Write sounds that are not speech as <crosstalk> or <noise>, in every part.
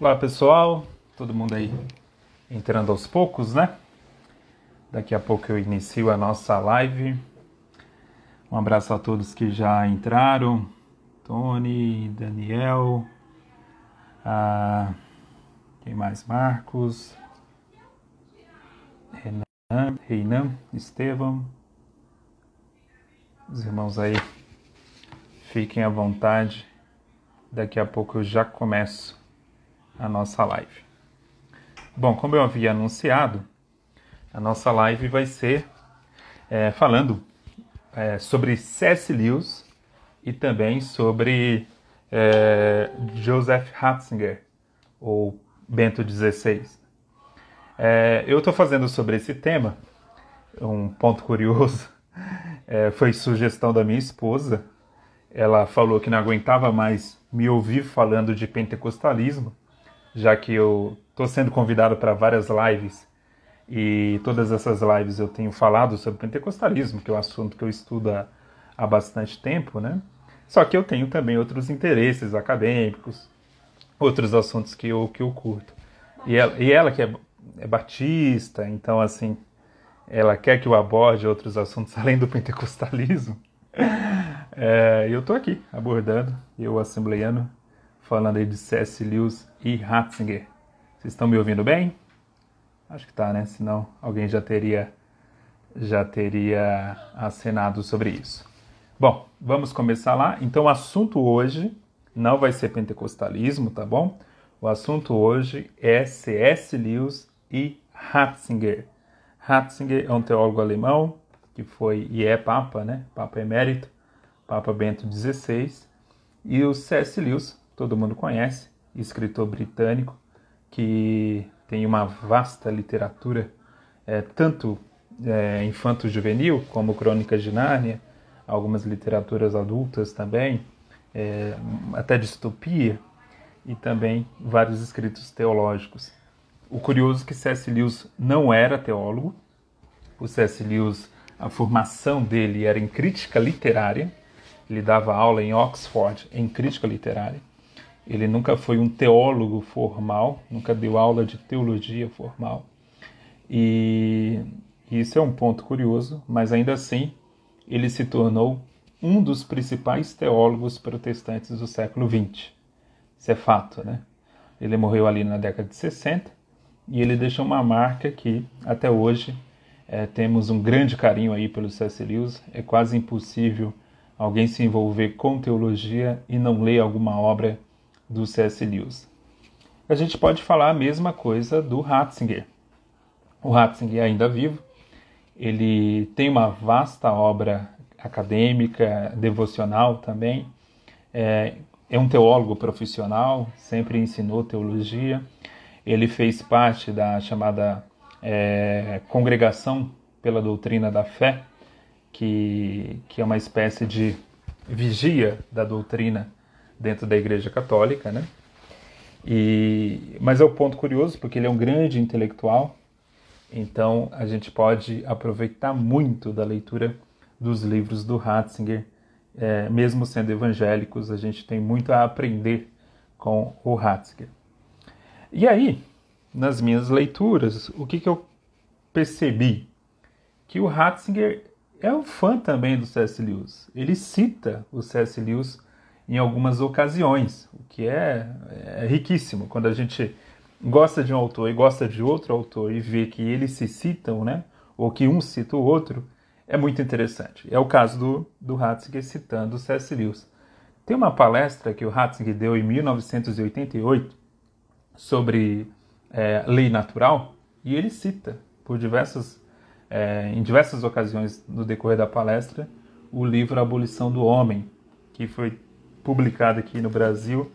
Olá pessoal, todo mundo aí entrando aos poucos, né? Daqui a pouco eu inicio a nossa live. Um abraço a todos que já entraram: Tony, Daniel, a... quem mais? Marcos, Renan, Reinan, Estevam. Os irmãos aí, fiquem à vontade. Daqui a pouco eu já começo a nossa live. Bom, como eu havia anunciado, a nossa live vai ser é, falando é, sobre C.S. Lewis e também sobre é, Joseph Ratzinger, ou Bento XVI. É, eu estou fazendo sobre esse tema, um ponto curioso, <laughs> é, foi sugestão da minha esposa. Ela falou que não aguentava mais me ouvir falando de pentecostalismo já que eu estou sendo convidado para várias lives e todas essas lives eu tenho falado sobre pentecostalismo, que é um assunto que eu estudo há, há bastante tempo, né? Só que eu tenho também outros interesses acadêmicos, outros assuntos que eu, que eu curto. E ela, e ela que é, é batista, então assim, ela quer que eu aborde outros assuntos <laughs> além do pentecostalismo. <laughs> É, eu estou aqui abordando, eu assembleiano, falando aí de C.S. Lewis e Ratzinger. Vocês estão me ouvindo bem? Acho que tá, né? Senão alguém já teria já teria acenado sobre isso. Bom, vamos começar lá. Então, o assunto hoje não vai ser pentecostalismo, tá bom? O assunto hoje é C.S. Lewis e Ratzinger. Ratzinger é um teólogo alemão que foi e é papa, né? Papa emérito, Papa Bento XVI. E o C.S. Lewis todo mundo conhece, escritor britânico que tem uma vasta literatura, é, tanto é, infanto-juvenil, como Crônicas de Nárnia, algumas literaturas adultas também, é, até distopia, e também vários escritos teológicos. O curioso é que C.S. Lewis não era teólogo, o C.S. Lewis, a formação dele era em crítica literária, ele dava aula em Oxford em crítica literária, ele nunca foi um teólogo formal, nunca deu aula de teologia formal. E isso é um ponto curioso, mas ainda assim ele se tornou um dos principais teólogos protestantes do século XX. Isso é fato, né? Ele morreu ali na década de 60 e ele deixou uma marca que até hoje é, temos um grande carinho aí pelo C.S. Lewis. É quase impossível alguém se envolver com teologia e não ler alguma obra do C.S. Lewis. A gente pode falar a mesma coisa do Ratzinger. O Ratzinger ainda vivo, ele tem uma vasta obra acadêmica, devocional também, é, é um teólogo profissional, sempre ensinou teologia, ele fez parte da chamada é, Congregação pela Doutrina da Fé, que, que é uma espécie de vigia da doutrina dentro da Igreja Católica, né? E, mas é um ponto curioso porque ele é um grande intelectual, então a gente pode aproveitar muito da leitura dos livros do Ratzinger, é, mesmo sendo evangélicos, a gente tem muito a aprender com o Ratzinger. E aí, nas minhas leituras, o que, que eu percebi? Que o Ratzinger é um fã também do C.S. Lewis. Ele cita o C.S. Lewis em algumas ocasiões, o que é, é riquíssimo. Quando a gente gosta de um autor e gosta de outro autor e vê que eles se citam, né, ou que um cita o outro, é muito interessante. É o caso do, do Ratzinger citando C.S. Lewis. Tem uma palestra que o Ratzinger deu em 1988 sobre é, lei natural e ele cita por diversas, é, em diversas ocasiões no decorrer da palestra o livro Abolição do Homem, que foi publicado aqui no Brasil,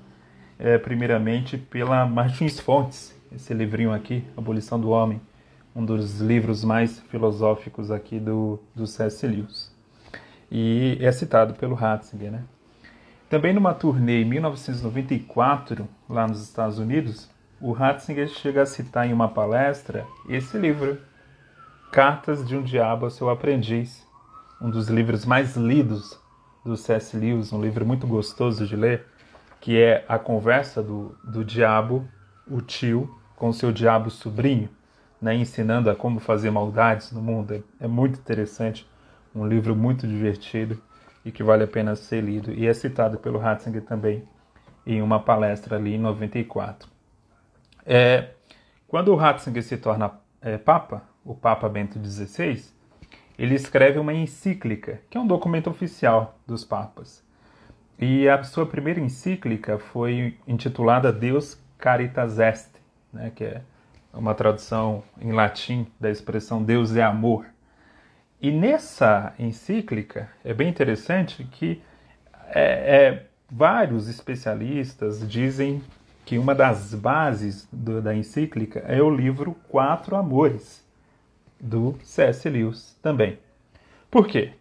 é, primeiramente pela Martins Fontes, esse livrinho aqui, Abolição do Homem, um dos livros mais filosóficos aqui do, do C.S. Lewis. E é citado pelo Ratzinger, né? Também numa turnê em 1994, lá nos Estados Unidos, o Ratzinger chega a citar em uma palestra esse livro, Cartas de um Diabo ao Seu Aprendiz, um dos livros mais lidos do C.S. Lewis, um livro muito gostoso de ler, que é A Conversa do, do Diabo o tio com seu diabo sobrinho, né, ensinando a como fazer maldades no mundo. É, é muito interessante, um livro muito divertido e que vale a pena ser lido. E é citado pelo Ratzinger também em uma palestra ali em 94. É, quando o Ratzinger se torna é, Papa, o Papa Bento XVI, ele escreve uma encíclica, que é um documento oficial dos Papas. E a sua primeira encíclica foi intitulada Deus Caritas Est, né, que é uma tradução em latim da expressão Deus é amor. E nessa encíclica é bem interessante que é, é, vários especialistas dizem que uma das bases do, da encíclica é o livro Quatro Amores, do C.S. Lewis também. Por quê?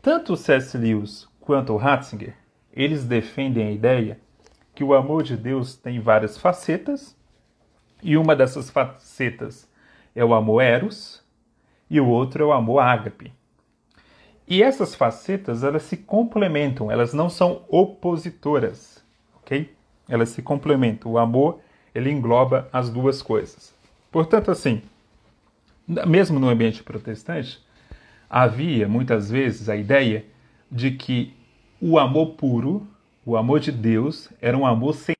Tanto o C.S. Lewis quanto o Ratzinger, eles defendem a ideia que o amor de Deus tem várias facetas, e uma dessas facetas é o amor eros, e o outro é o amor ágape. E essas facetas, elas se complementam, elas não são opositoras, ok? Elas se complementam. O amor, ele engloba as duas coisas. Portanto, assim, mesmo no ambiente protestante, havia muitas vezes a ideia de que o amor puro, o amor de Deus, era um amor sem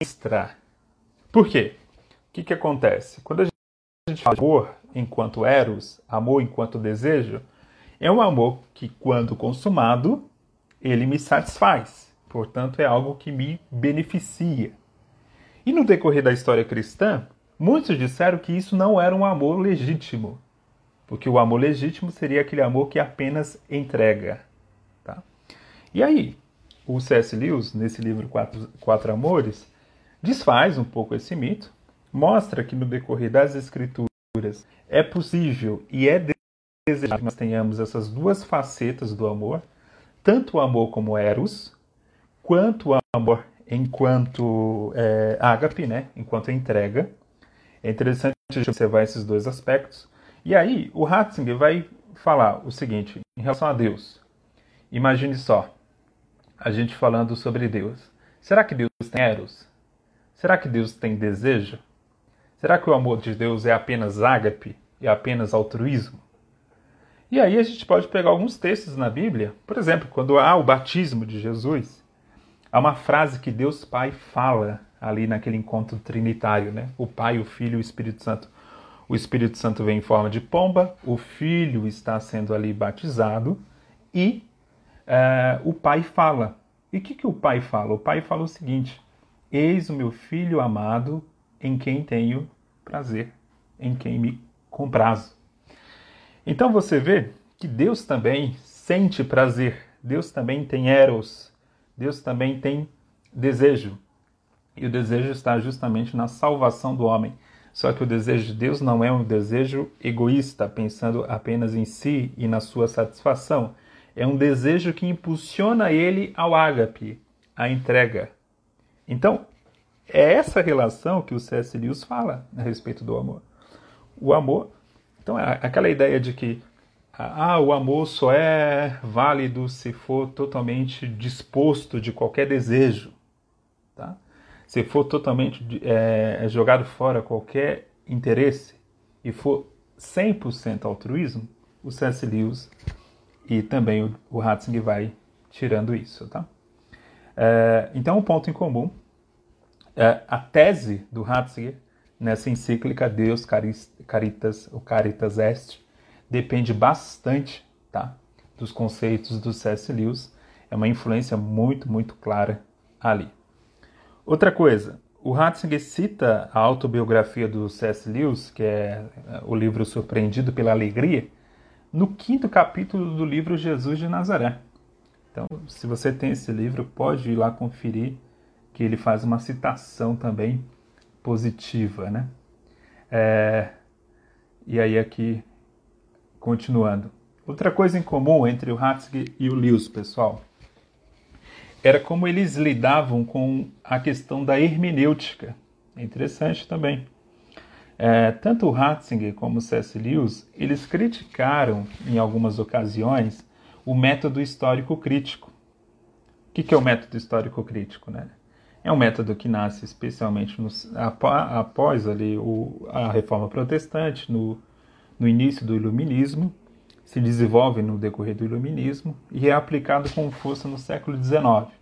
extra. Por quê? O que, que acontece? Quando a gente fala amor enquanto eros, amor enquanto desejo, é um amor que, quando consumado, ele me satisfaz. Portanto, é algo que me beneficia. E no decorrer da história cristã, muitos disseram que isso não era um amor legítimo, porque o amor legítimo seria aquele amor que apenas entrega. Tá? E aí, o C.S. Lewis, nesse livro Quatro, Quatro Amores, desfaz um pouco esse mito, mostra que no decorrer das escrituras é possível e é desejável que nós tenhamos essas duas facetas do amor, tanto o amor como eros, quanto amor enquanto é, ágape, né, enquanto entrega. É interessante observar esses dois aspectos. E aí, o Ratzinger vai falar o seguinte em relação a Deus. Imagine só, a gente falando sobre Deus. Será que Deus tem eros? Será que Deus tem desejo? Será que o amor de Deus é apenas ágape e apenas altruísmo? E aí a gente pode pegar alguns textos na Bíblia, por exemplo, quando há o batismo de Jesus, há uma frase que Deus Pai fala ali naquele encontro trinitário, né? O Pai, o Filho e o Espírito Santo. O Espírito Santo vem em forma de pomba, o Filho está sendo ali batizado e uh, o Pai fala. E o que, que o Pai fala? O Pai fala o seguinte: Eis o meu filho amado, em quem tenho prazer, em quem me comprazo. Então você vê que Deus também sente prazer, Deus também tem eros, Deus também tem desejo. E o desejo está justamente na salvação do homem. Só que o desejo de Deus não é um desejo egoísta, pensando apenas em si e na sua satisfação. É um desejo que impulsiona ele ao ágape, à entrega, então, é essa relação que o C.S. Lewis fala a respeito do amor. O amor, então, é aquela ideia de que ah, o amor só é válido se for totalmente disposto de qualquer desejo, tá? Se for totalmente é, jogado fora qualquer interesse e for 100% altruísmo, o C.S. Lewis e também o, o Ratzinger vai tirando isso, tá? É, então, um ponto em comum é a tese do Ratzinger nessa encíclica Deus Caritas, o Caritas Est, depende bastante tá, dos conceitos do C.S. Lewis. É uma influência muito, muito clara ali. Outra coisa, o Ratzinger cita a autobiografia do C.S. Lewis, que é, é o livro Surpreendido pela Alegria, no quinto capítulo do livro Jesus de Nazaré. Então, se você tem esse livro, pode ir lá conferir, que ele faz uma citação também positiva, né? É, e aí aqui, continuando. Outra coisa em comum entre o Ratzinger e o Lewis, pessoal, era como eles lidavam com a questão da hermenêutica. É interessante também. É, tanto o Ratzinger como o C.S. Lewis, eles criticaram em algumas ocasiões o método histórico crítico. O que, que é o método histórico crítico? Né? É um método que nasce especialmente no, após ali o, a Reforma Protestante, no, no início do Iluminismo, se desenvolve no decorrer do Iluminismo e é aplicado com força no século XIX.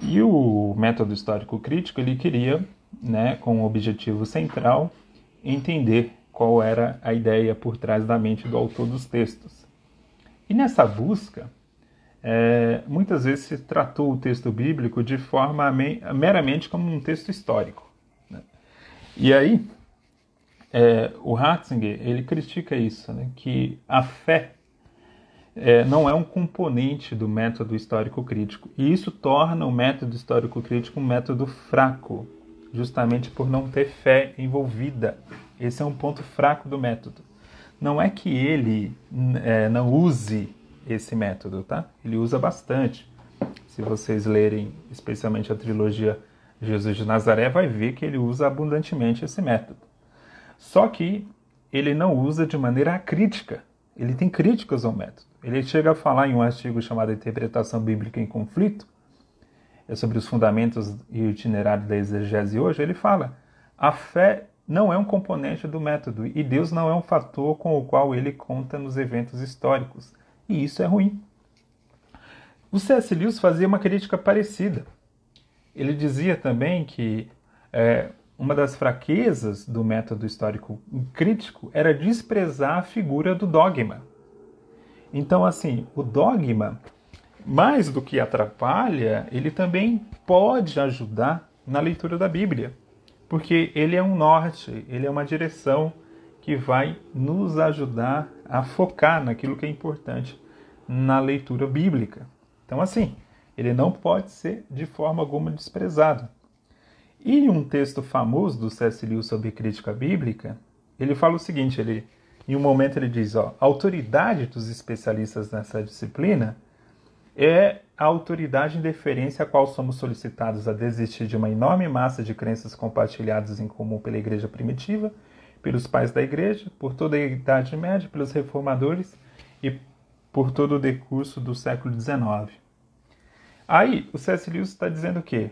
E o método histórico crítico ele queria, né, com o objetivo central, entender qual era a ideia por trás da mente do autor dos textos. E nessa busca, é, muitas vezes se tratou o texto bíblico de forma meramente como um texto histórico. Né? E aí, é, o Ratzinger ele critica isso, né, que a fé é, não é um componente do método histórico crítico. E isso torna o método histórico crítico um método fraco, justamente por não ter fé envolvida. Esse é um ponto fraco do método. Não é que ele é, não use esse método, tá? Ele usa bastante. Se vocês lerem especialmente a trilogia Jesus de Nazaré, vai ver que ele usa abundantemente esse método. Só que ele não usa de maneira crítica. Ele tem críticas ao método. Ele chega a falar em um artigo chamado Interpretação Bíblica em Conflito, é sobre os fundamentos e o itinerário da exegese hoje. Ele fala: a fé não é um componente do método e Deus não é um fator com o qual ele conta nos eventos históricos. E isso é ruim. O C.S. Lewis fazia uma crítica parecida. Ele dizia também que é, uma das fraquezas do método histórico crítico era desprezar a figura do dogma. Então, assim, o dogma, mais do que atrapalha, ele também pode ajudar na leitura da Bíblia, porque ele é um norte, ele é uma direção que vai nos ajudar a focar naquilo que é importante na leitura bíblica. Então, assim, ele não pode ser de forma alguma desprezado. E um texto famoso do C.S. Lewis sobre crítica bíblica, ele fala o seguinte, ele, em um momento ele diz, ó, a autoridade dos especialistas nessa disciplina é a autoridade em deferência a qual somos solicitados a desistir de uma enorme massa de crenças compartilhadas em comum pela igreja primitiva, pelos pais da igreja, por toda a Idade Média, pelos reformadores e por todo o decurso do século XIX. Aí, o C.S. Lewis está dizendo o quê?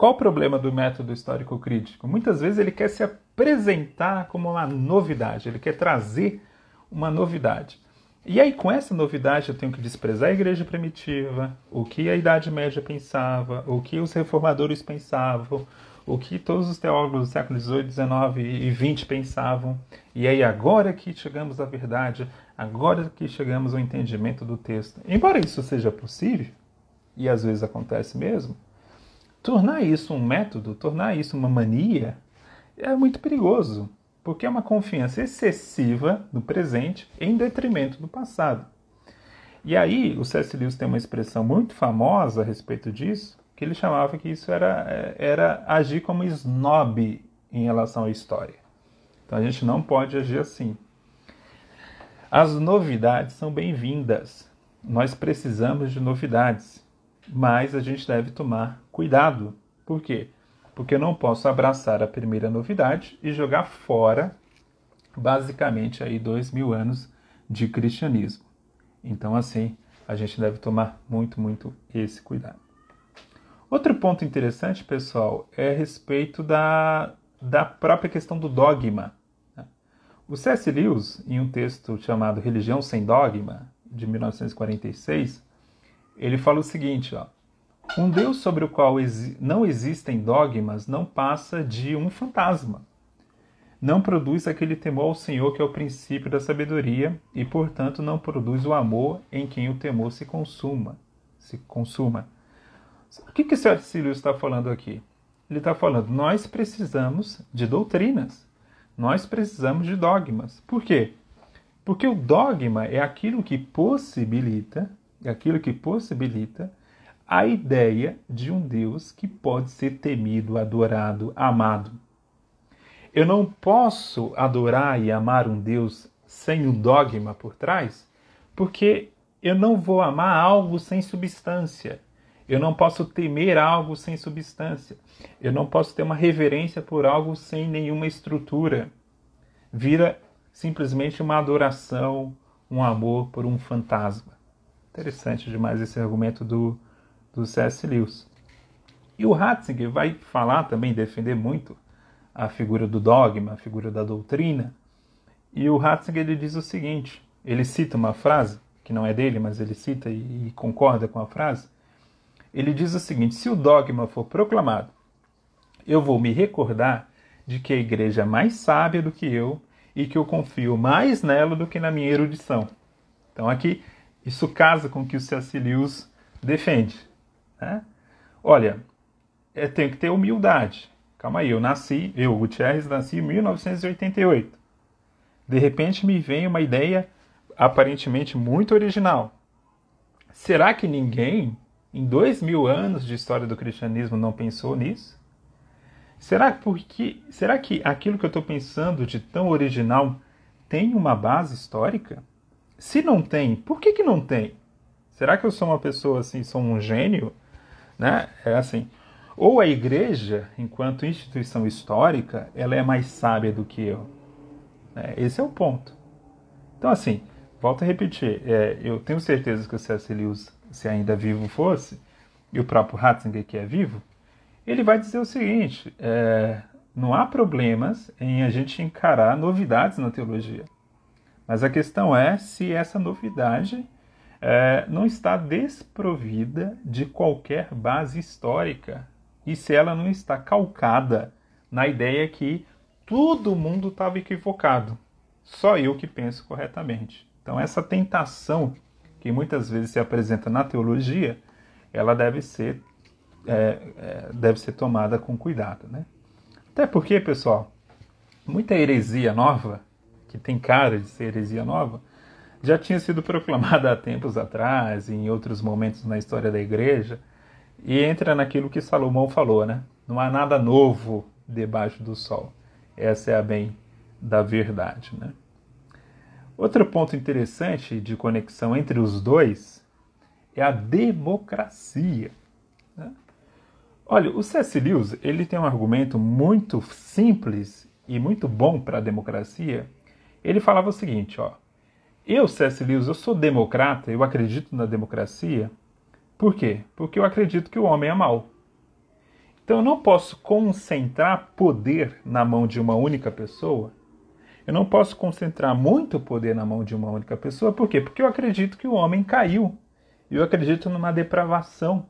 Qual o problema do método histórico crítico? Muitas vezes ele quer se apresentar como uma novidade, ele quer trazer uma novidade. E aí, com essa novidade, eu tenho que desprezar a igreja primitiva, o que a Idade Média pensava, o que os reformadores pensavam, o que todos os teólogos do século XVIII, XIX e XX pensavam. E aí, agora que chegamos à verdade, agora que chegamos ao entendimento do texto. Embora isso seja possível, e às vezes acontece mesmo, Tornar isso um método, tornar isso uma mania, é muito perigoso, porque é uma confiança excessiva no presente em detrimento do passado. E aí, o C.S. Lewis tem uma expressão muito famosa a respeito disso, que ele chamava que isso era, era agir como snob em relação à história. Então a gente não pode agir assim. As novidades são bem-vindas. Nós precisamos de novidades mas a gente deve tomar cuidado. Por quê? Porque eu não posso abraçar a primeira novidade e jogar fora, basicamente, aí dois mil anos de cristianismo. Então, assim, a gente deve tomar muito, muito esse cuidado. Outro ponto interessante, pessoal, é a respeito da, da própria questão do dogma. Né? O C.S. Lewis, em um texto chamado Religião Sem Dogma, de 1946, ele fala o seguinte, ó. Um Deus sobre o qual não existem dogmas não passa de um fantasma. Não produz aquele temor ao Senhor que é o princípio da sabedoria e, portanto, não produz o amor em quem o temor se consuma. Se consuma. O que que Cecílio está falando aqui? Ele está falando, nós precisamos de doutrinas. Nós precisamos de dogmas. Por quê? Porque o dogma é aquilo que possibilita aquilo que possibilita a ideia de um Deus que pode ser temido, adorado, amado. Eu não posso adorar e amar um Deus sem um dogma por trás, porque eu não vou amar algo sem substância. Eu não posso temer algo sem substância. Eu não posso ter uma reverência por algo sem nenhuma estrutura. Vira simplesmente uma adoração, um amor por um fantasma. Interessante demais esse argumento do, do C.S. Lewis. E o Ratzinger vai falar também, defender muito a figura do dogma, a figura da doutrina. E o Ratzinger ele diz o seguinte: ele cita uma frase, que não é dele, mas ele cita e, e concorda com a frase ele diz o seguinte: se o dogma for proclamado, eu vou me recordar de que a igreja é mais sábia do que eu e que eu confio mais nela do que na minha erudição. Então aqui isso casa com o que o C.S. Lewis defende. Né? Olha, eu tenho que ter humildade. Calma aí, eu nasci, eu, Gutierrez, nasci em 1988. De repente me vem uma ideia aparentemente muito original. Será que ninguém em dois mil anos de história do cristianismo não pensou nisso? Será, porque, será que aquilo que eu estou pensando de tão original tem uma base histórica? Se não tem, por que, que não tem? Será que eu sou uma pessoa assim, sou um gênio? Né? É assim. Ou a igreja, enquanto instituição histórica, ela é mais sábia do que eu. É, esse é o ponto. Então, assim, volto a repetir, é, eu tenho certeza que o C.S. Lewis se ainda vivo fosse, e o próprio Ratzinger, que é vivo, ele vai dizer o seguinte: é, não há problemas em a gente encarar novidades na teologia. Mas a questão é se essa novidade é, não está desprovida de qualquer base histórica e se ela não está calcada na ideia que todo mundo estava equivocado, só eu que penso corretamente. Então, essa tentação que muitas vezes se apresenta na teologia, ela deve ser, é, é, deve ser tomada com cuidado. Né? Até porque, pessoal, muita heresia nova, que tem cara de ser heresia nova, já tinha sido proclamada há tempos atrás, em outros momentos na história da igreja, e entra naquilo que Salomão falou, né? Não há nada novo debaixo do sol. Essa é a bem da verdade, né? Outro ponto interessante de conexão entre os dois é a democracia. Né? Olha, o C.S. Lewis ele tem um argumento muito simples e muito bom para a democracia. Ele falava o seguinte, ó, eu, C.S. Lewis, eu sou democrata, eu acredito na democracia. Por quê? Porque eu acredito que o homem é mau. Então eu não posso concentrar poder na mão de uma única pessoa eu não posso concentrar muito poder na mão de uma única pessoa. Por quê? Porque eu acredito que o homem caiu. Eu acredito numa depravação.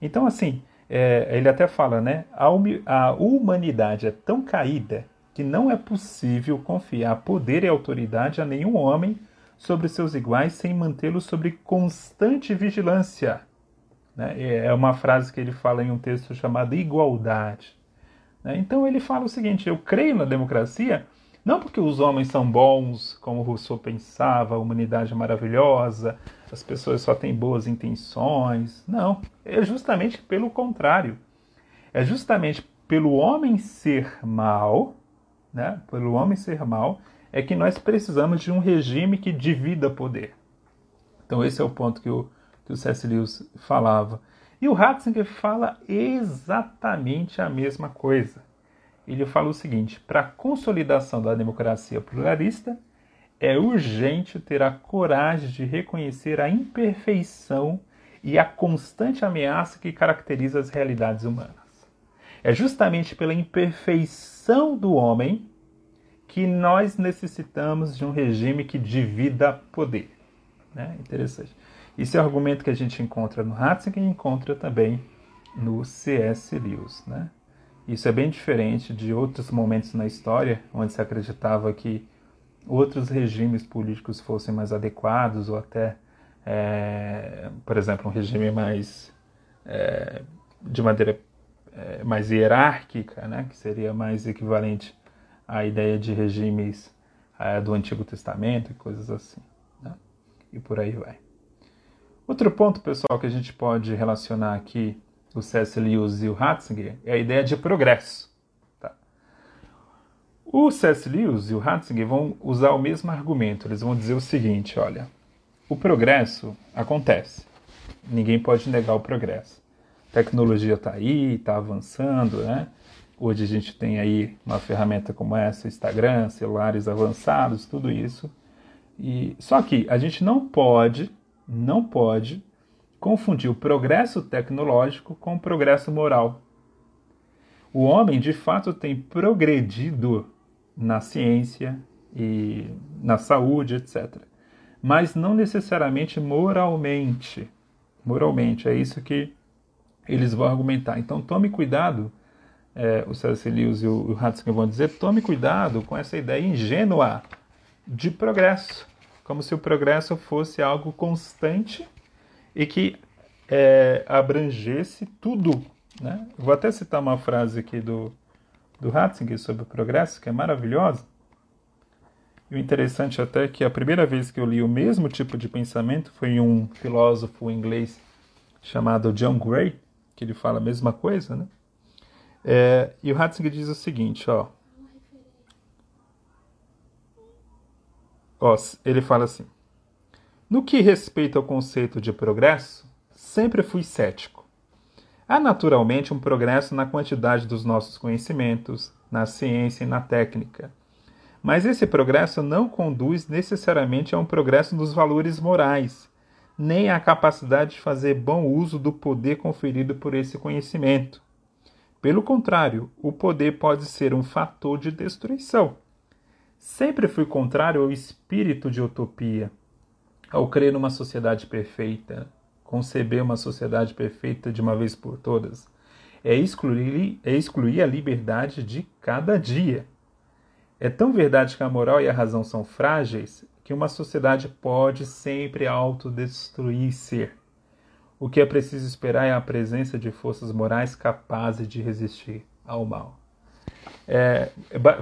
Então, assim, é, ele até fala, né? A, a humanidade é tão caída que não é possível confiar poder e autoridade a nenhum homem sobre seus iguais sem mantê-los sob constante vigilância. Né? É uma frase que ele fala em um texto chamado Igualdade. Né? Então ele fala o seguinte: eu creio na democracia não porque os homens são bons, como Rousseau pensava, a humanidade é maravilhosa, as pessoas só têm boas intenções. Não, é justamente pelo contrário. É justamente pelo homem ser mal, né, pelo homem ser mal, é que nós precisamos de um regime que divida poder. Então esse é o ponto que o, que o C.S. Lewis falava. E o Ratzinger fala exatamente a mesma coisa ele fala o seguinte: para a consolidação da democracia pluralista, é urgente ter a coragem de reconhecer a imperfeição e a constante ameaça que caracteriza as realidades humanas. É justamente pela imperfeição do homem que nós necessitamos de um regime que divida poder. Né? Interessante. Esse é o argumento que a gente encontra no Ratzinger e encontra também no C.S. Lewis. Né? Isso é bem diferente de outros momentos na história onde se acreditava que outros regimes políticos fossem mais adequados ou até, é, por exemplo, um regime mais é, de maneira é, mais hierárquica, né, que seria mais equivalente à ideia de regimes é, do Antigo Testamento e coisas assim, né, e por aí vai. Outro ponto, pessoal, que a gente pode relacionar aqui o C.S. Lewis e o Ratzinger é a ideia de progresso. Tá? O C.S. Lewis e o Ratzinger vão usar o mesmo argumento. Eles vão dizer o seguinte: olha, o progresso acontece. Ninguém pode negar o progresso. Tecnologia está aí, está avançando, né? Hoje a gente tem aí uma ferramenta como essa, Instagram, celulares avançados, tudo isso. E só que a gente não pode, não pode confundir o progresso tecnológico com o progresso moral. O homem, de fato, tem progredido na ciência e na saúde, etc. Mas não necessariamente moralmente. Moralmente, é isso que eles vão argumentar. Então tome cuidado, é, o C.S. Lewis e o, Ratzinger vão dizer, tome cuidado com essa ideia ingênua de progresso, como se o progresso fosse algo constante e que é, abrangesse tudo. Né? Vou até citar uma frase aqui do, do Ratzinger sobre o progresso, que é maravilhosa. E o interessante até é que a primeira vez que eu li o mesmo tipo de pensamento foi em um filósofo inglês chamado John Gray, que ele fala a mesma coisa, né? É, e o Ratzinger diz o seguinte, ó. ó. Ele fala assim: No que respeita ao conceito de progresso, sempre fui cético. Há naturalmente um progresso na quantidade dos nossos conhecimentos, na ciência e na técnica. Mas esse progresso não conduz necessariamente a um progresso dos valores morais nem a capacidade de fazer bom uso do poder conferido por esse conhecimento. Pelo contrário, o poder pode ser um fator de destruição. Sempre fui contrário ao espírito de utopia, ao crer numa sociedade perfeita, conceber uma sociedade perfeita de uma vez por todas. É excluir, é excluir a liberdade de cada dia. É tão verdade que a moral e a razão são frágeis que uma sociedade pode sempre autodestruir-se. O que é preciso esperar é a presença de forças morais capazes de resistir ao mal. É,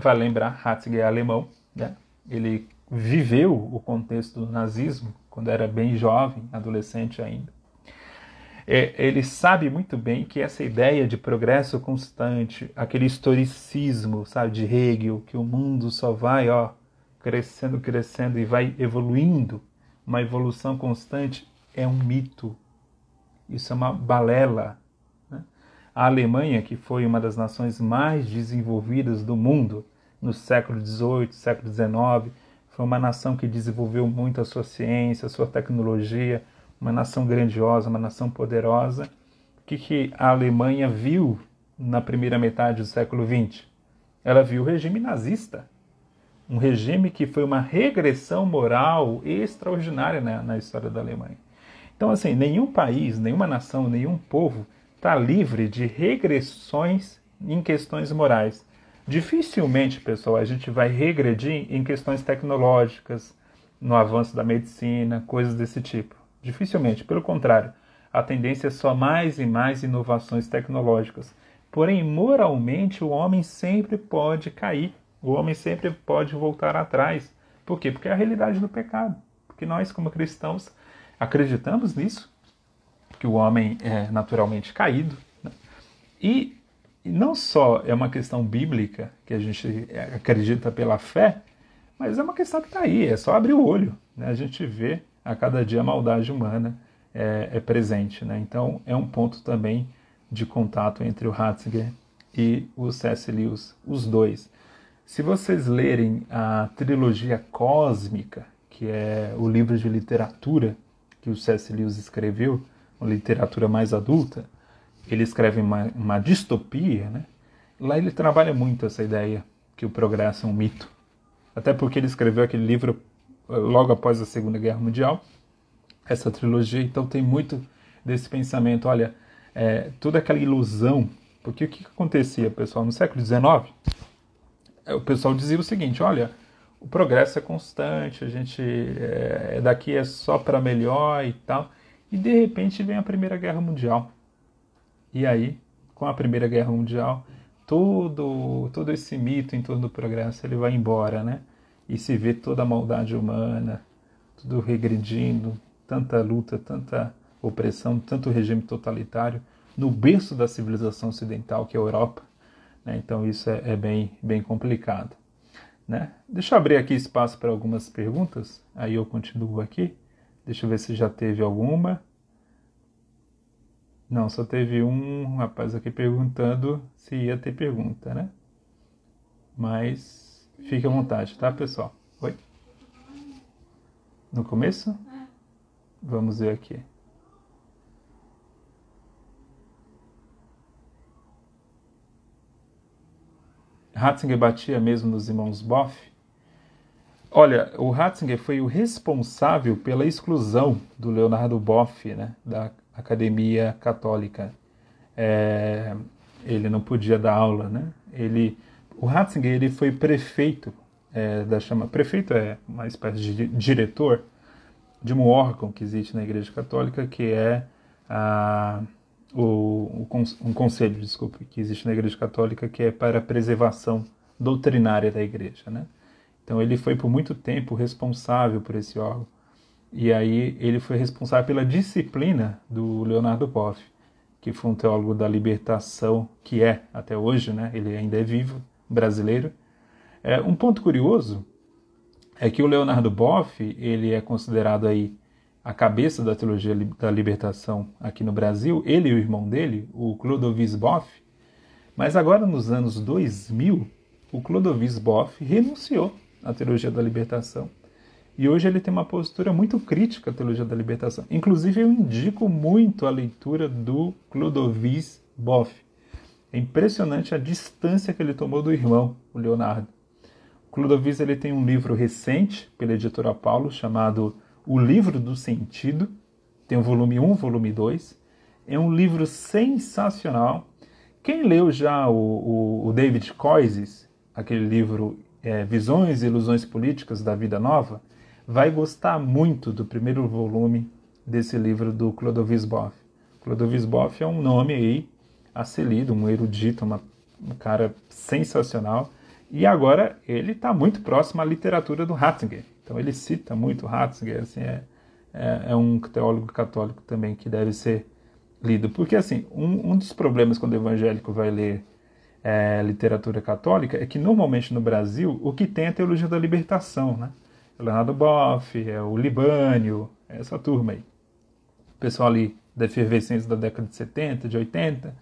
vai lembrar, Ratzinger é alemão, né? ele viveu o contexto do nazismo quando era bem jovem, adolescente ainda. É, ele sabe muito bem que essa ideia de progresso constante, aquele historicismo, sabe, de Hegel, que o mundo só vai, ó, crescendo, crescendo e vai evoluindo, uma evolução constante, é um mito. Isso é uma balela. Né? A Alemanha, que foi uma das nações mais desenvolvidas do mundo no século XVIII, século XIX, foi uma nação que desenvolveu muito a sua ciência, a sua tecnologia, uma nação grandiosa, uma nação poderosa. O que, que a Alemanha viu na primeira metade do século XX? Ela viu o regime nazista um regime que foi uma regressão moral extraordinária na, na história da Alemanha. Então, assim, nenhum país, nenhuma nação, nenhum povo está livre de regressões em questões morais. Dificilmente, pessoal, a gente vai regredir em questões tecnológicas, no avanço da medicina, coisas desse tipo. Dificilmente, pelo contrário, a tendência é só mais e mais inovações tecnológicas. Porém, moralmente, o homem sempre pode cair o homem sempre pode voltar atrás. Por quê? Porque é a realidade do pecado. Porque nós, como cristãos, acreditamos nisso, que o homem é naturalmente caído. Né? E não só é uma questão bíblica, que a gente acredita pela fé, mas é uma questão que está aí, é só abrir o olho. Né? A gente vê a cada dia a maldade humana é, é presente. Né? Então é um ponto também de contato entre o Ratzinger e o C.S. Lewis, os dois. Se vocês lerem a trilogia cósmica, que é o livro de literatura que o C.S. Lewis escreveu, uma literatura mais adulta, ele escreve uma, uma distopia, né? Lá ele trabalha muito essa ideia que o progresso é um mito. Até porque ele escreveu aquele livro eh, logo após a Segunda Guerra Mundial, essa trilogia, então tem muito desse pensamento, olha, é, toda aquela ilusão, porque o que acontecia, pessoal, no século XIX, o pessoal dizia o seguinte: olha, o progresso é constante, a gente é, daqui é só para melhor e tal. E de repente vem a Primeira Guerra Mundial. E aí, com a Primeira Guerra Mundial, todo, todo esse mito em torno do progresso ele vai embora, né? E se vê toda a maldade humana, tudo regredindo, tanta luta, tanta opressão, tanto regime totalitário no berço da civilização ocidental, que é a Europa. Né? Então isso é, é, bem, bem complicado. Né? Deixa eu abrir aqui espaço para algumas perguntas, aí eu continuo aqui. Deixa eu ver se já teve alguma. Não, só teve um rapaz aqui perguntando se ia ter pergunta, né? Mas fique à vontade, tá, pessoal? Oi? No começo? Vamos ver aqui. Ratzinger batia mesmo nos irmãos Boff? Olha, o Ratzinger foi o responsável pela exclusão do Leonardo Boff né, da Academia Católica. É, ele não podia dar aula, né? Ele, o Ratzinger ele foi prefeito é, da chama prefeito é uma espécie de diretor de um órgão que existe na Igreja Católica que é a o, um conselho, desculpe, que existe na Igreja Católica que é para a preservação doutrinária da Igreja, né? Então ele foi por muito tempo responsável por esse órgão. E aí ele foi responsável pela disciplina do Leonardo Boff, que foi um teólogo da libertação, que é até hoje, né? Ele ainda é vivo, brasileiro. É, um ponto curioso é que o Leonardo Boff, ele é considerado aí a cabeça da teologia da libertação aqui no Brasil, ele e o irmão dele, o Clodovis Boff, mas agora nos anos 2000, o Clodovis Boff renunciou à teologia da libertação. E hoje ele tem uma postura muito crítica à teologia da libertação. Inclusive, eu indico muito a leitura do Clodovis Boff. É impressionante a distância que ele tomou do irmão, o Leonardo. O Clodovis ele tem um livro recente, pela editora Paulo, chamado o Livro do Sentido, tem o volume 1, volume 2. É um livro sensacional. Quem leu já o, o, o David Coises, aquele livro é, Visões e Ilusões Políticas da Vida Nova, vai gostar muito do primeiro volume desse livro do Clodovis Boff. Clodovis Boff é um nome aí a ser lido, um erudito, uma, um cara sensacional. E agora ele está muito próximo à literatura do Ratzinger. Então ele cita muito Ratzinger, assim, é, é, é, um teólogo católico também que deve ser lido. Porque assim, um, um dos problemas quando o evangélico vai ler é, literatura católica é que normalmente no Brasil o que tem é a teologia da libertação, né? Leonardo Boff, é o Libânio, é essa turma aí. O pessoal ali da efervescência da década de 70, de 80.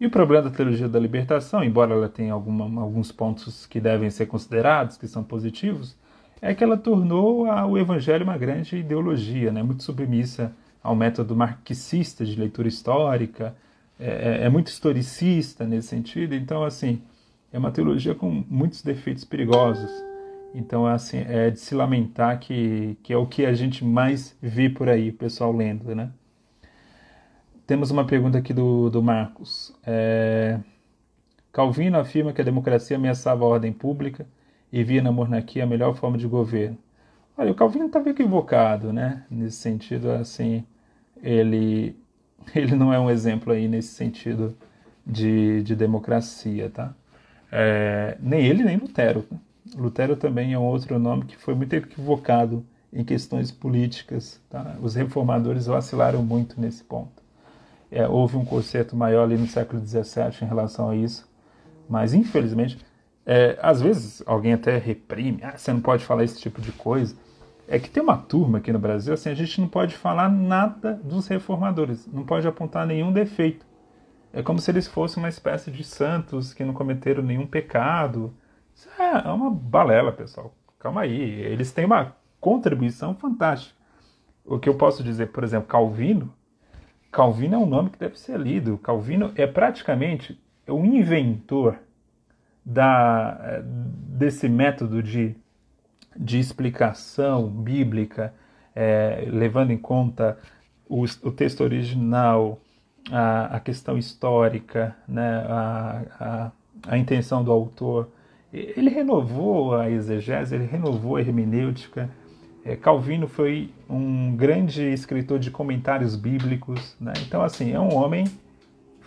E o problema da teologia da libertação, embora ela tenha alguma, alguns pontos que devem ser considerados, que são positivos, é que ela tornou a, o evangelho uma grande ideologia, né? muito submissa ao método marxista de leitura histórica, é, é, é, muito historicista nesse sentido, então assim é uma teologia com muitos defeitos perigosos. Então assim é de se lamentar que, que é o que a gente mais vê por aí, o pessoal lendo, né? Temos uma pergunta aqui do, do Marcos. É... Calvino afirma que a democracia ameaçava a ordem pública e via na monarquia a melhor forma de governo. Olha, o Calvino estava equivocado, né? Nesse sentido, assim, ele, <laughs> ele não é um exemplo aí nesse sentido de, de democracia, tá? É, nem ele, nem Lutero. Lutero também é um outro nome que foi muito equivocado em questões políticas. Tá? Os reformadores vacilaram muito nesse ponto. É, houve um conceito maior ali no século XVII em relação a isso, mas infelizmente é, às vezes alguém até reprime, ah, você não pode falar esse tipo de coisa. É que tem uma turma aqui no Brasil, assim, a gente não pode falar nada dos reformadores, não pode apontar nenhum defeito. É como se eles fossem uma espécie de santos que não cometeram nenhum pecado. Isso é, é uma balela, pessoal. Calma aí, eles têm uma contribuição fantástica. O que eu posso dizer, por exemplo, Calvino, Calvino é um nome que deve ser lido. Calvino é praticamente o inventor da, eh, desse método de, de explicação bíblica, é, levando em conta o, o texto original, a, a, questão histórica, né, a, a, a intenção do autor, ele renovou a exegese, ele renovou a hermenêutica. É, Calvino foi um grande escritor de comentários bíblicos, né? então assim é um homem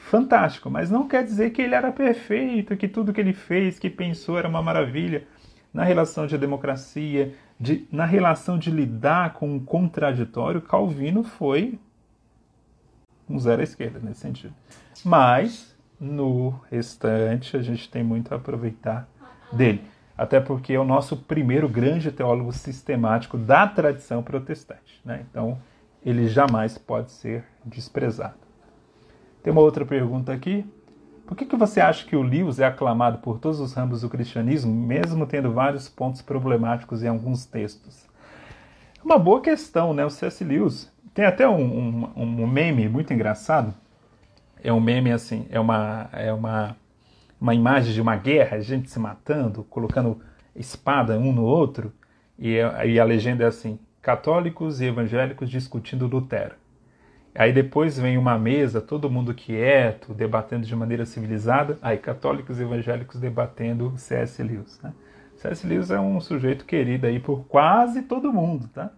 fantástico, mas não quer dizer que ele era perfeito, que tudo que ele fez, que pensou era uma maravilha. Na relação de democracia, de, na relação de lidar com o contraditório, Calvino foi um zero à esquerda nesse sentido. Mas, no restante, a gente tem muito a aproveitar dele. Até porque é o nosso primeiro grande teólogo sistemático da tradição protestante. Né? Então, ele jamais pode ser desprezado. Tem uma outra pergunta aqui. Por que, que você acha que o Lewis é aclamado por todos os ramos do cristianismo, mesmo tendo vários pontos problemáticos em alguns textos? É uma boa questão, né? O C.S. Lewis tem até um, um, um, meme muito engraçado. É um meme assim, é uma, é uma, uma imagem de uma guerra, gente se matando, colocando espada um no outro, e, e a legenda é assim: católicos e evangélicos discutindo Lutero. Aí depois vem uma mesa, todo mundo quieto, debatendo de maneira civilizada. Aí católicos e evangélicos debatendo C.S. Lewis. Né? C.S. Lewis é um sujeito querido aí por quase todo mundo, tá?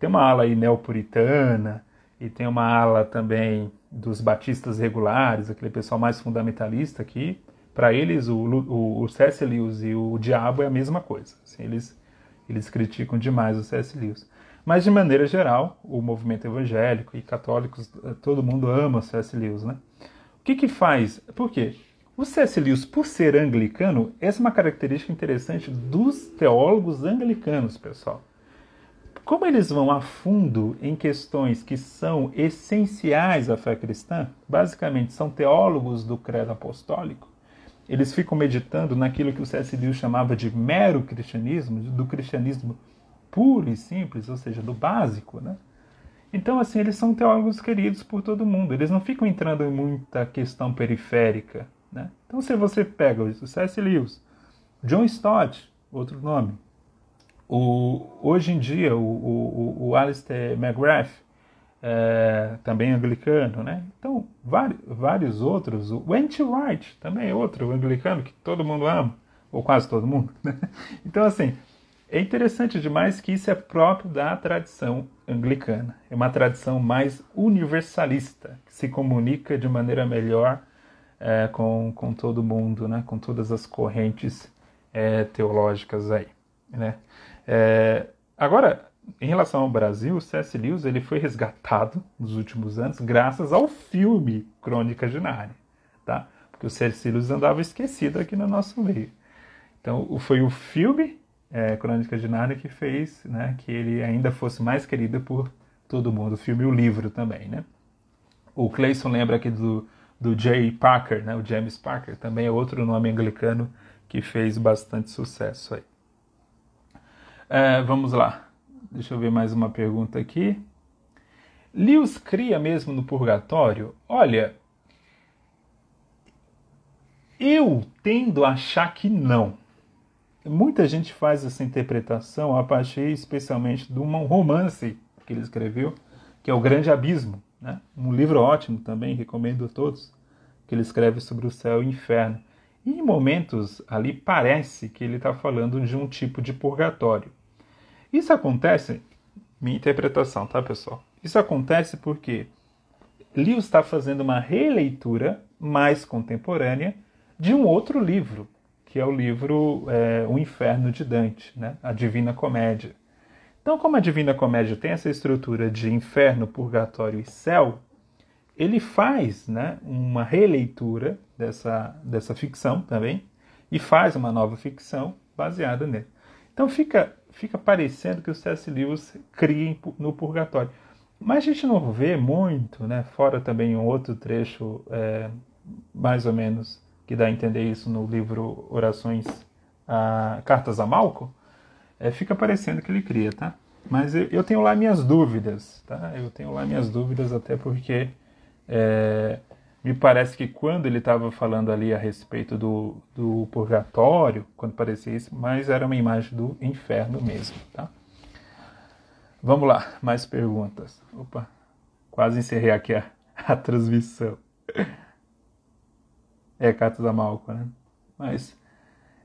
Tem uma ala aí neopuritana e tem uma ala também dos batistas regulares, aquele pessoal mais fundamentalista aqui. Para eles, o, o, o C.S. Lewis e o diabo é a mesma coisa. Assim, eles, eles criticam demais o C.S. Lewis. Mas, de maneira geral, o movimento evangélico e católicos, eh, todo mundo ama o C.S. Lewis, né? O que que faz? Por quê? O C.S. Lewis, por ser anglicano, essa é uma característica interessante dos teólogos anglicanos, pessoal. Como eles vão a fundo em questões que são essenciais à fé cristã, basicamente são teólogos do credo apostólico, eles ficam meditando naquilo que o C.S. Lewis chamava de mero cristianismo, do cristianismo puro e simples, ou seja, do básico, né? Então, assim, eles são teólogos queridos por todo mundo. Eles não ficam entrando em muita questão periférica, né? Então, se você pega o C.S. Lewis, John Stott, outro nome, o, hoje em dia, o, o, o Alistair McGrath, é, também anglicano, né? Então, vários, vários outros. O N.T. Wright, também é outro anglicano que todo mundo ama, ou quase todo mundo, né? Então, assim, é interessante demais que isso é próprio da tradição anglicana. É uma tradição mais universalista, que se comunica de maneira melhor é, com, com todo mundo, né? com todas as correntes é, teológicas aí. Né? É, agora, em relação ao Brasil, o C.S. Lewis ele foi resgatado nos últimos anos graças ao filme Crônica de Nárnia, tá? porque o C.S. Lewis andava esquecido aqui no nosso meio. Então, foi o filme é, Crônicas de Nárnia que fez né, que ele ainda fosse mais querido por todo mundo, o filme e o livro também. Né? O Clayson lembra aqui do, do Jay Parker, né, o James Parker, também é outro nome anglicano que fez bastante sucesso aí. É, vamos lá, deixa eu ver mais uma pergunta aqui. Lewis cria mesmo no purgatório? Olha, eu tendo a achar que não muita gente faz essa interpretação a partir especialmente de um romance que ele escreveu, que é O Grande Abismo, né? um livro ótimo também, recomendo a todos, que ele escreve sobre o céu e o inferno. E em momentos ali parece que ele está falando de um tipo de purgatório. Isso acontece, minha interpretação, tá pessoal? Isso acontece porque Lewis está fazendo uma releitura mais contemporânea de um outro livro, que é o livro é, O Inferno de Dante, né? a Divina Comédia. Então, como a Divina Comédia tem essa estrutura de inferno, purgatório e céu, ele faz né, uma releitura dessa, dessa ficção também e faz uma nova ficção baseada nele. Então fica, fica parecendo que o C.S. Lewis cria no purgatório. Mas a gente não vê muito, né, fora também um outro trecho é, mais ou menos que dá a entender isso no livro Orações, a, Cartas a Malco, é, fica parecendo que ele cria, tá? Mas eu, eu, tenho lá minhas dúvidas, tá? Eu tenho lá minhas dúvidas até porque é, me parece que quando ele estava falando ali a respeito do, do purgatório, quando parecia isso, mas era uma imagem do inferno mesmo, tá? Vamos lá, mais perguntas. Opa, quase encerrei aqui a, a transmissão. É, a Malco, né? Mas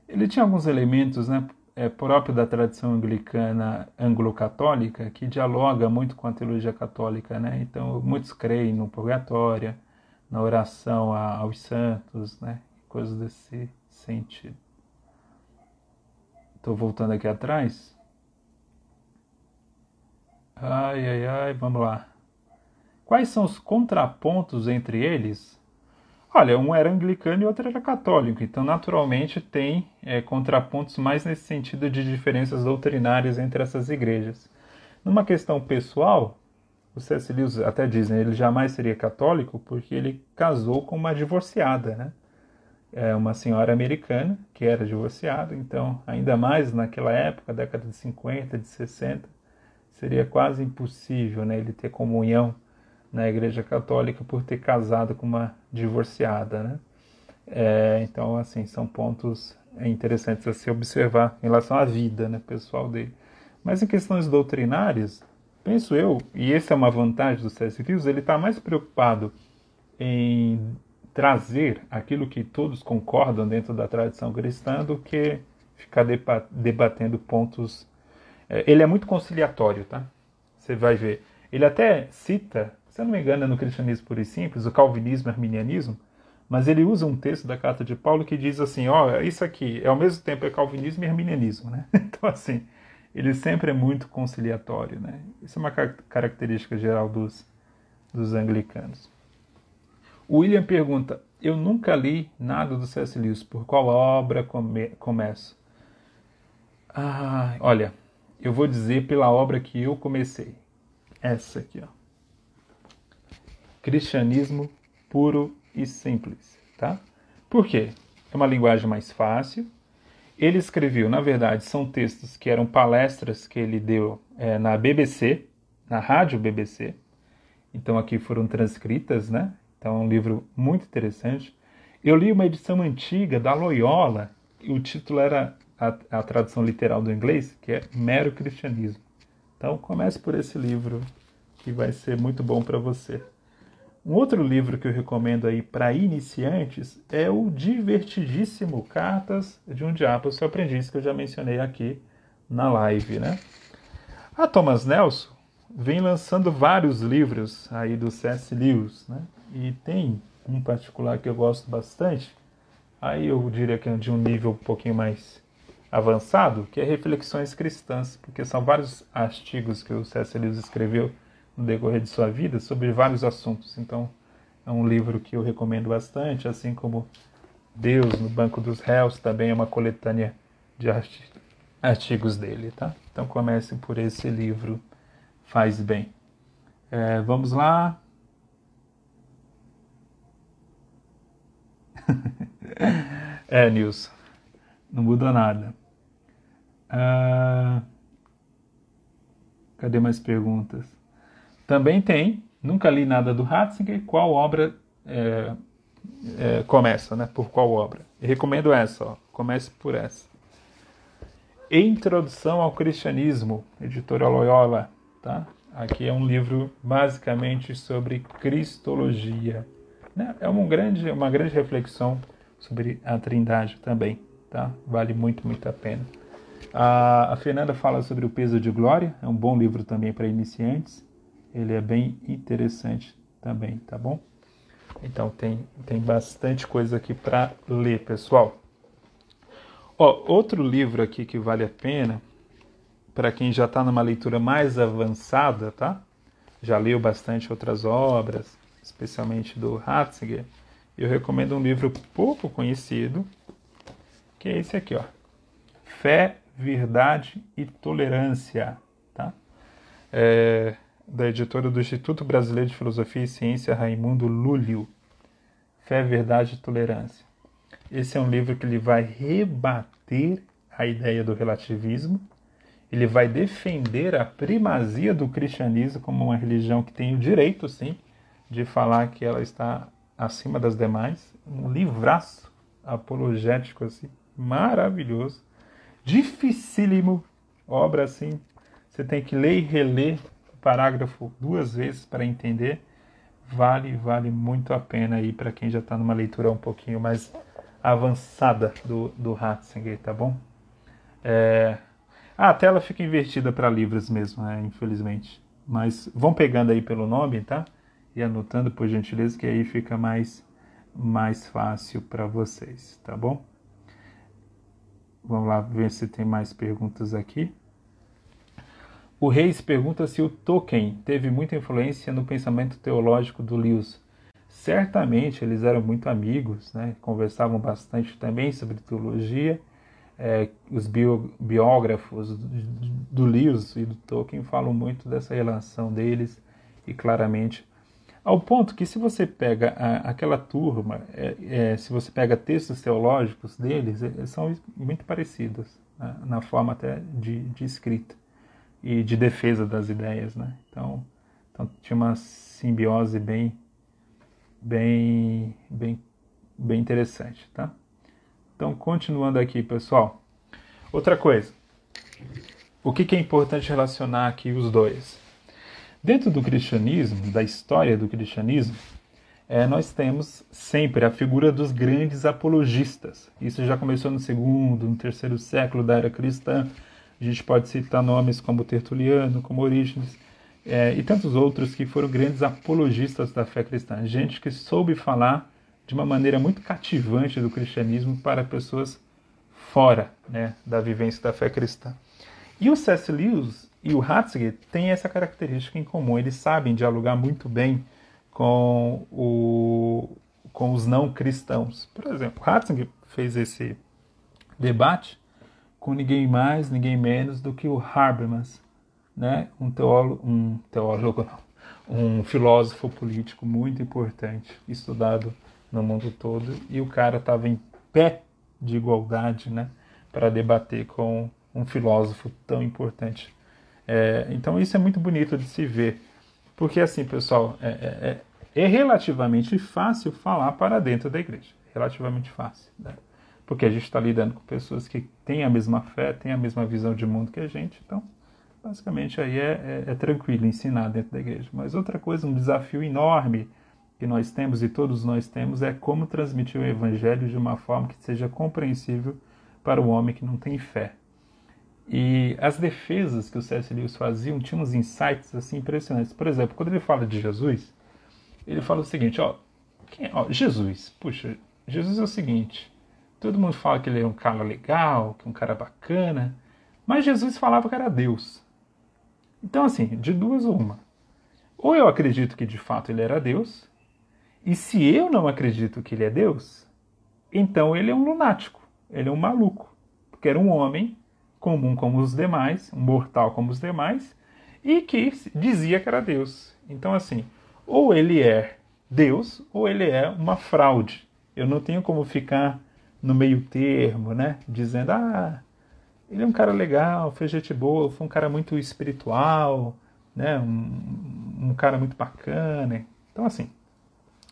ele tinha alguns elementos, né, é, próprio da tradição anglicana anglo-católica que dialoga muito com a teologia católica, né? Então, muitos creem no purgatório, na oração aos santos, né? Coisas desse sentido. Estou voltando aqui atrás. Ai, ai, ai, vamos lá. Quais são os contrapontos entre eles? Olha, um era anglicano e outro era católico, então naturalmente tem é, contrapontos mais nesse sentido de diferenças doutrinárias entre essas igrejas. Numa questão pessoal, o C.S. Lewis até diz, né, ele jamais seria católico porque ele casou com uma divorciada, né? É uma senhora americana que era divorciada, então, ainda mais naquela época, década de 50, de 60, seria quase impossível né, ele ter comunhão na Igreja Católica por ter casado com uma divorciada, né? É, então, assim, são pontos interessantes a se observar em relação à vida né, pessoal dele. Mas em questões doutrinárias, penso eu, e essa é uma vantagem do C.S. Lewis, ele está mais preocupado em trazer aquilo que todos concordam dentro da tradição cristã do que ficar debatendo pontos. É, ele é muito conciliatório, tá? Você vai ver. Ele até cita, se eu não me engano, é no Cristianismo Puro e Simples, o Calvinismo e Arminianismo, mas ele usa um texto da carta de Paulo que diz assim: ó, isso aqui é ao mesmo tempo é calvinismo e arminianismo, né? <laughs> Então, assim, ele sempre é muito conciliatório, né? Isso é uma característica geral dos, dos anglicanos. O William pergunta: Eu nunca li nada do C.S. Lewis, por qual obra come começo? Ah, olha, eu vou dizer pela obra que eu comecei. Essa aqui, ó. Cristianismo puro e simples, tá? Por quê? É uma linguagem mais fácil. Ele escreveu, na verdade, são textos que eram palestras que ele deu é, na BBC, na rádio BBC. Então aqui foram transcritas, né? Então é um livro muito interessante. Eu li uma edição antiga da Loyola, e o título era a, a tradução literal do inglês, que é Mero Cristianismo. Então comece por esse livro, que vai ser muito bom para você. Um outro livro que eu recomendo aí para iniciantes é o divertidíssimo Cartas de um Diabo Seu Aprendiz, que eu já mencionei aqui na live, né? A Thomas Nelson vem lançando vários livros aí do C.S. Lewis, né? E tem um particular que eu gosto bastante, aí eu diria que é de um nível um pouquinho mais avançado, que é Reflexões Cristãs, porque são vários artigos que o C.S. Lewis escreveu no decorrer de sua vida sobre vários assuntos. Então, é um livro que eu recomendo bastante, assim como Deus no Banco dos Réus, também é uma coletânea de artigos dele, tá? Então comece por esse livro, faz bem. É, vamos lá. <laughs> é, Nilson. Não muda nada. Ah, cadê mais perguntas? Também tem, nunca li nada do Ratzinger, qual obra é, é, começa, né? Por qual obra? Eu recomendo essa, ó. comece por essa. Introdução ao Cristianismo, editora Loyola, tá? Aqui é um livro basicamente sobre cristologia. Né? É uma grande, uma grande reflexão sobre a Trindade também, tá? Vale muito, muito a pena. A, Fernanda fala sobre o peso de glória, é um bom livro também para iniciantes. Ele é bem interessante também, tá bom? Então tem, tem bastante coisa aqui para ler, pessoal. Ó, outro livro aqui que vale a pena para quem já está numa leitura mais avançada, tá? Já leu bastante outras obras, especialmente do Ratzinger, eu recomendo um livro pouco conhecido, que é esse aqui, ó. Fé, Verdade e Tolerância, tá? É, da editora do Instituto Brasileiro de Filosofia e Ciência, Raimundo Lúlio. Fé, Verdade e Tolerância. Esse é um livro que ele vai rebater a ideia do relativismo, ele vai defender a primazia do cristianismo como uma religião que tem o direito, sim, de falar que ela está acima das demais. Um livraço apologético assim, maravilhoso, dificílimo, obra assim, você tem que ler e reler parágrafo duas vezes para entender. Vale, vale muito a pena aí para quem já está numa leitura um pouquinho mais avançada do, do Ratzinger, tá bom? É... Ah, a tela fica invertida para livros mesmo, né, infelizmente. Mas vão pegando aí pelo nome, tá? e anotando por gentileza, que aí fica mais, mais fácil para vocês, tá bom? Vamos lá ver se tem mais perguntas aqui. O Reis pergunta se o Tolkien teve muita influência no pensamento teológico do Lewis. Certamente eles eram muito amigos, né? conversavam bastante também sobre teologia. É, os bio, biógrafos do Lewis e do Tolkien falam muito dessa relação deles e claramente ao ponto que se você pega a, aquela turma, é, é, se você pega textos teológicos deles, é, são muito parecidos né, na forma até de, de, escrita e de defesa das ideias, né? Então, então tinha uma simbiose bem, bem, bem, bem interessante, tá? Então, continuando aqui, pessoal. Outra coisa. O que, que é importante relacionar aqui os dois? Dentro do cristianismo, da história do cristianismo, é, nós temos sempre a figura dos grandes apologistas. Isso já começou no segundo, no terceiro século da era cristã. A gente pode citar nomes como Tertuliano, como Orígenes, é, e tantos outros que foram grandes apologistas da fé cristã. Gente que soube falar de uma maneira muito cativante do cristianismo para pessoas fora né, da vivência da fé cristã. E o C.S. Lewis e o Ratzinger têm essa característica em comum. Eles sabem dialogar muito bem com, o, com os não cristãos. Por exemplo, Ratzinger fez esse debate com ninguém mais, ninguém menos do que o Habermas, né? um teólogo, um teólogo um filósofo político muito importante, estudado no mundo todo, e o cara estava em pé de igualdade né? para debater com um filósofo tão importante. É, então isso é muito bonito de se ver, porque assim, pessoal, é, é, é, é relativamente fácil falar para dentro da igreja, relativamente fácil, né? Porque a gente está lidando com pessoas que têm a mesma fé, têm a mesma visão de mundo que a gente, então basicamente aí é, é, é tranquilo ensinar dentro da igreja. Mas outra coisa, um desafio enorme que nós temos e todos nós temos é como transmitir o evangelho de uma forma que seja compreensível para o homem que não tem fé. E as defesas que o C.S. Lewis fazia tinham uns insights assim impressionantes. Por exemplo, quando ele fala de Jesus, ele fala o seguinte, ó, quem, ó, Jesus, puxa, Jesus é o seguinte, todo mundo fala que ele é um cara legal, que é um cara bacana, mas Jesus falava que era Deus. Então, assim, de duas uma. Ou eu acredito que de fato ele era Deus, e se eu não acredito que ele é Deus, então ele é um lunático, ele é um maluco, porque era um homem comum como os demais, um mortal como os demais, e que dizia que era Deus. Então, assim, ou ele é Deus ou ele é uma fraude. Eu não tenho como ficar no meio termo, né? Dizendo, ah, ele é um cara legal, foi gente boa, foi um cara muito espiritual, né? Um, um cara muito bacana. Então, assim,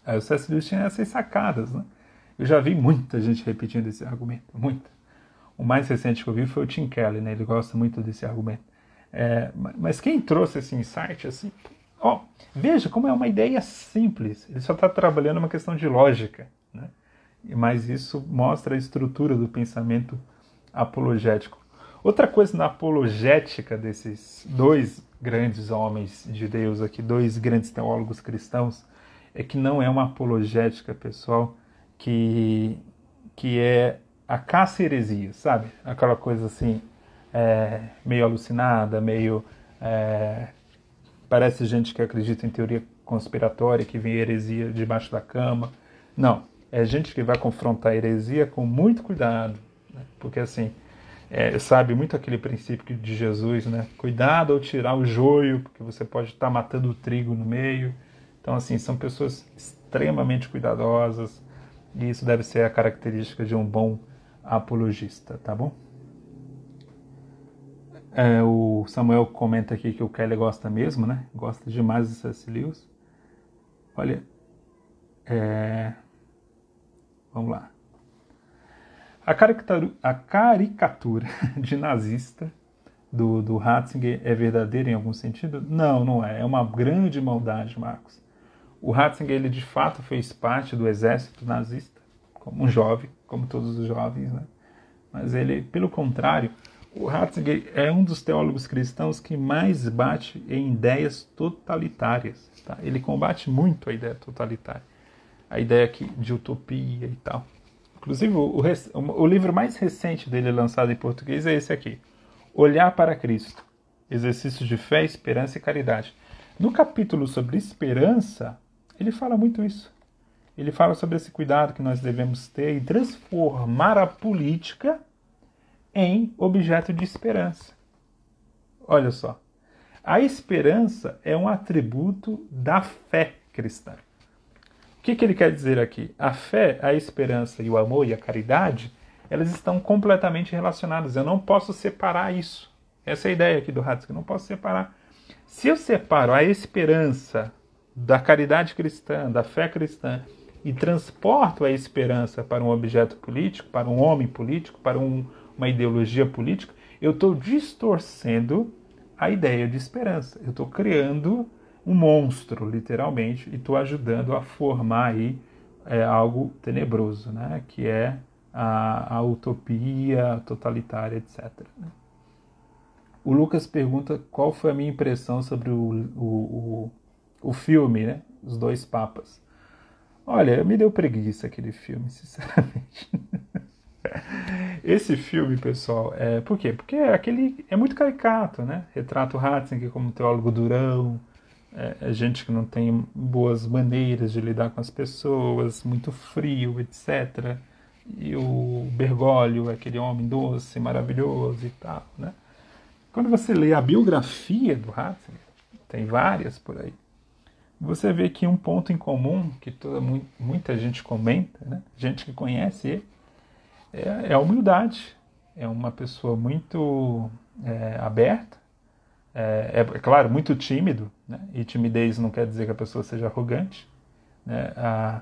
aí o C.S. Lewis tinha essas sacadas, né? Eu já vi muita gente repetindo esse argumento, muita. O mais recente que eu vi foi o Tim Kelly, né? Ele gosta muito desse argumento. É, mas quem trouxe esse insight, assim, ó, veja como é uma ideia simples. Ele só está trabalhando uma questão de lógica? Mas isso mostra a estrutura do pensamento apologético. Outra coisa na apologética desses dois grandes homens de Deus aqui, dois grandes teólogos cristãos, é que não é uma apologética, pessoal, que, que é a caça heresia, sabe? Aquela coisa assim, é, meio alucinada, meio. É, parece gente que acredita em teoria conspiratória, que vem heresia debaixo da cama. Não, é gente que vai confrontar a heresia com muito cuidado, né? porque assim, é, sabe muito aquele princípio de Jesus, né? Cuidado ao tirar o joio, porque você pode estar matando o trigo no meio. Então, assim, são pessoas extremamente cuidadosas, e isso deve ser a característica de um bom apologista, tá bom? É, o Samuel comenta aqui que o Kelly gosta mesmo, né? Gosta demais do C.S. Lewis. Olha, é... vamos lá. A caricatura, a caricatura <laughs> de nazista do, do Ratzinger é verdadeira em algum sentido? Não, não é. É uma grande maldade, Marcos. O Ratzinger, ele de fato fez parte do exército nazista, como um jovem, como todos os jovens, né? Mas ele, pelo contrário, o Ratzinger é um dos teólogos cristãos que mais bate em ideias totalitárias. Tá? Ele combate muito a ideia totalitária, a ideia de utopia e tal. Inclusive, o, o, o livro mais recente dele lançado em português é esse aqui, Olhar para Cristo, Exercícios de Fé, Esperança e Caridade. No capítulo sobre esperança, ele fala muito isso ele fala sobre esse cuidado que nós devemos ter em transformar a política em objeto de esperança. Olha só. A esperança é um atributo da fé cristã. O que, que ele quer dizer aqui? A fé, a esperança e o amor e a caridade, elas estão completamente relacionadas. Eu não posso separar isso. Essa é a ideia aqui do Ratzinger, eu não posso separar. Se eu separo a esperança da caridade cristã, da fé cristã, e transporto a esperança para um objeto político, para um homem político, para um, uma ideologia política, eu estou distorcendo a ideia de esperança. Eu estou criando um monstro, literalmente, e estou ajudando a formar aí é, algo tenebroso, né? que é a, a utopia totalitária, etc. Né? O Lucas pergunta qual foi a minha impressão sobre o, o, o, o filme, né? Os Dois Papas. Olha, me deu preguiça aquele filme, <laughs> sinceramente. Esse filme, pessoal, é por quê? Porque é aquele é muito caricato, né? Retrata o como teólogo durão, é, é, gente que não tem boas maneiras de lidar com as pessoas, muito frio, etc. E o Bergoglio é aquele homem doce, maravilhoso e tal, né? Quando você lê a biografia do Ratzinger, tem várias por aí, você vê que um ponto em comum que toda, muita gente comenta, né? gente que conhece ele, é, é a humildade. É uma pessoa muito é, aberta, é, é, é, claro, muito tímido, né? e timidez não quer dizer que a pessoa seja arrogante. Né? Ah,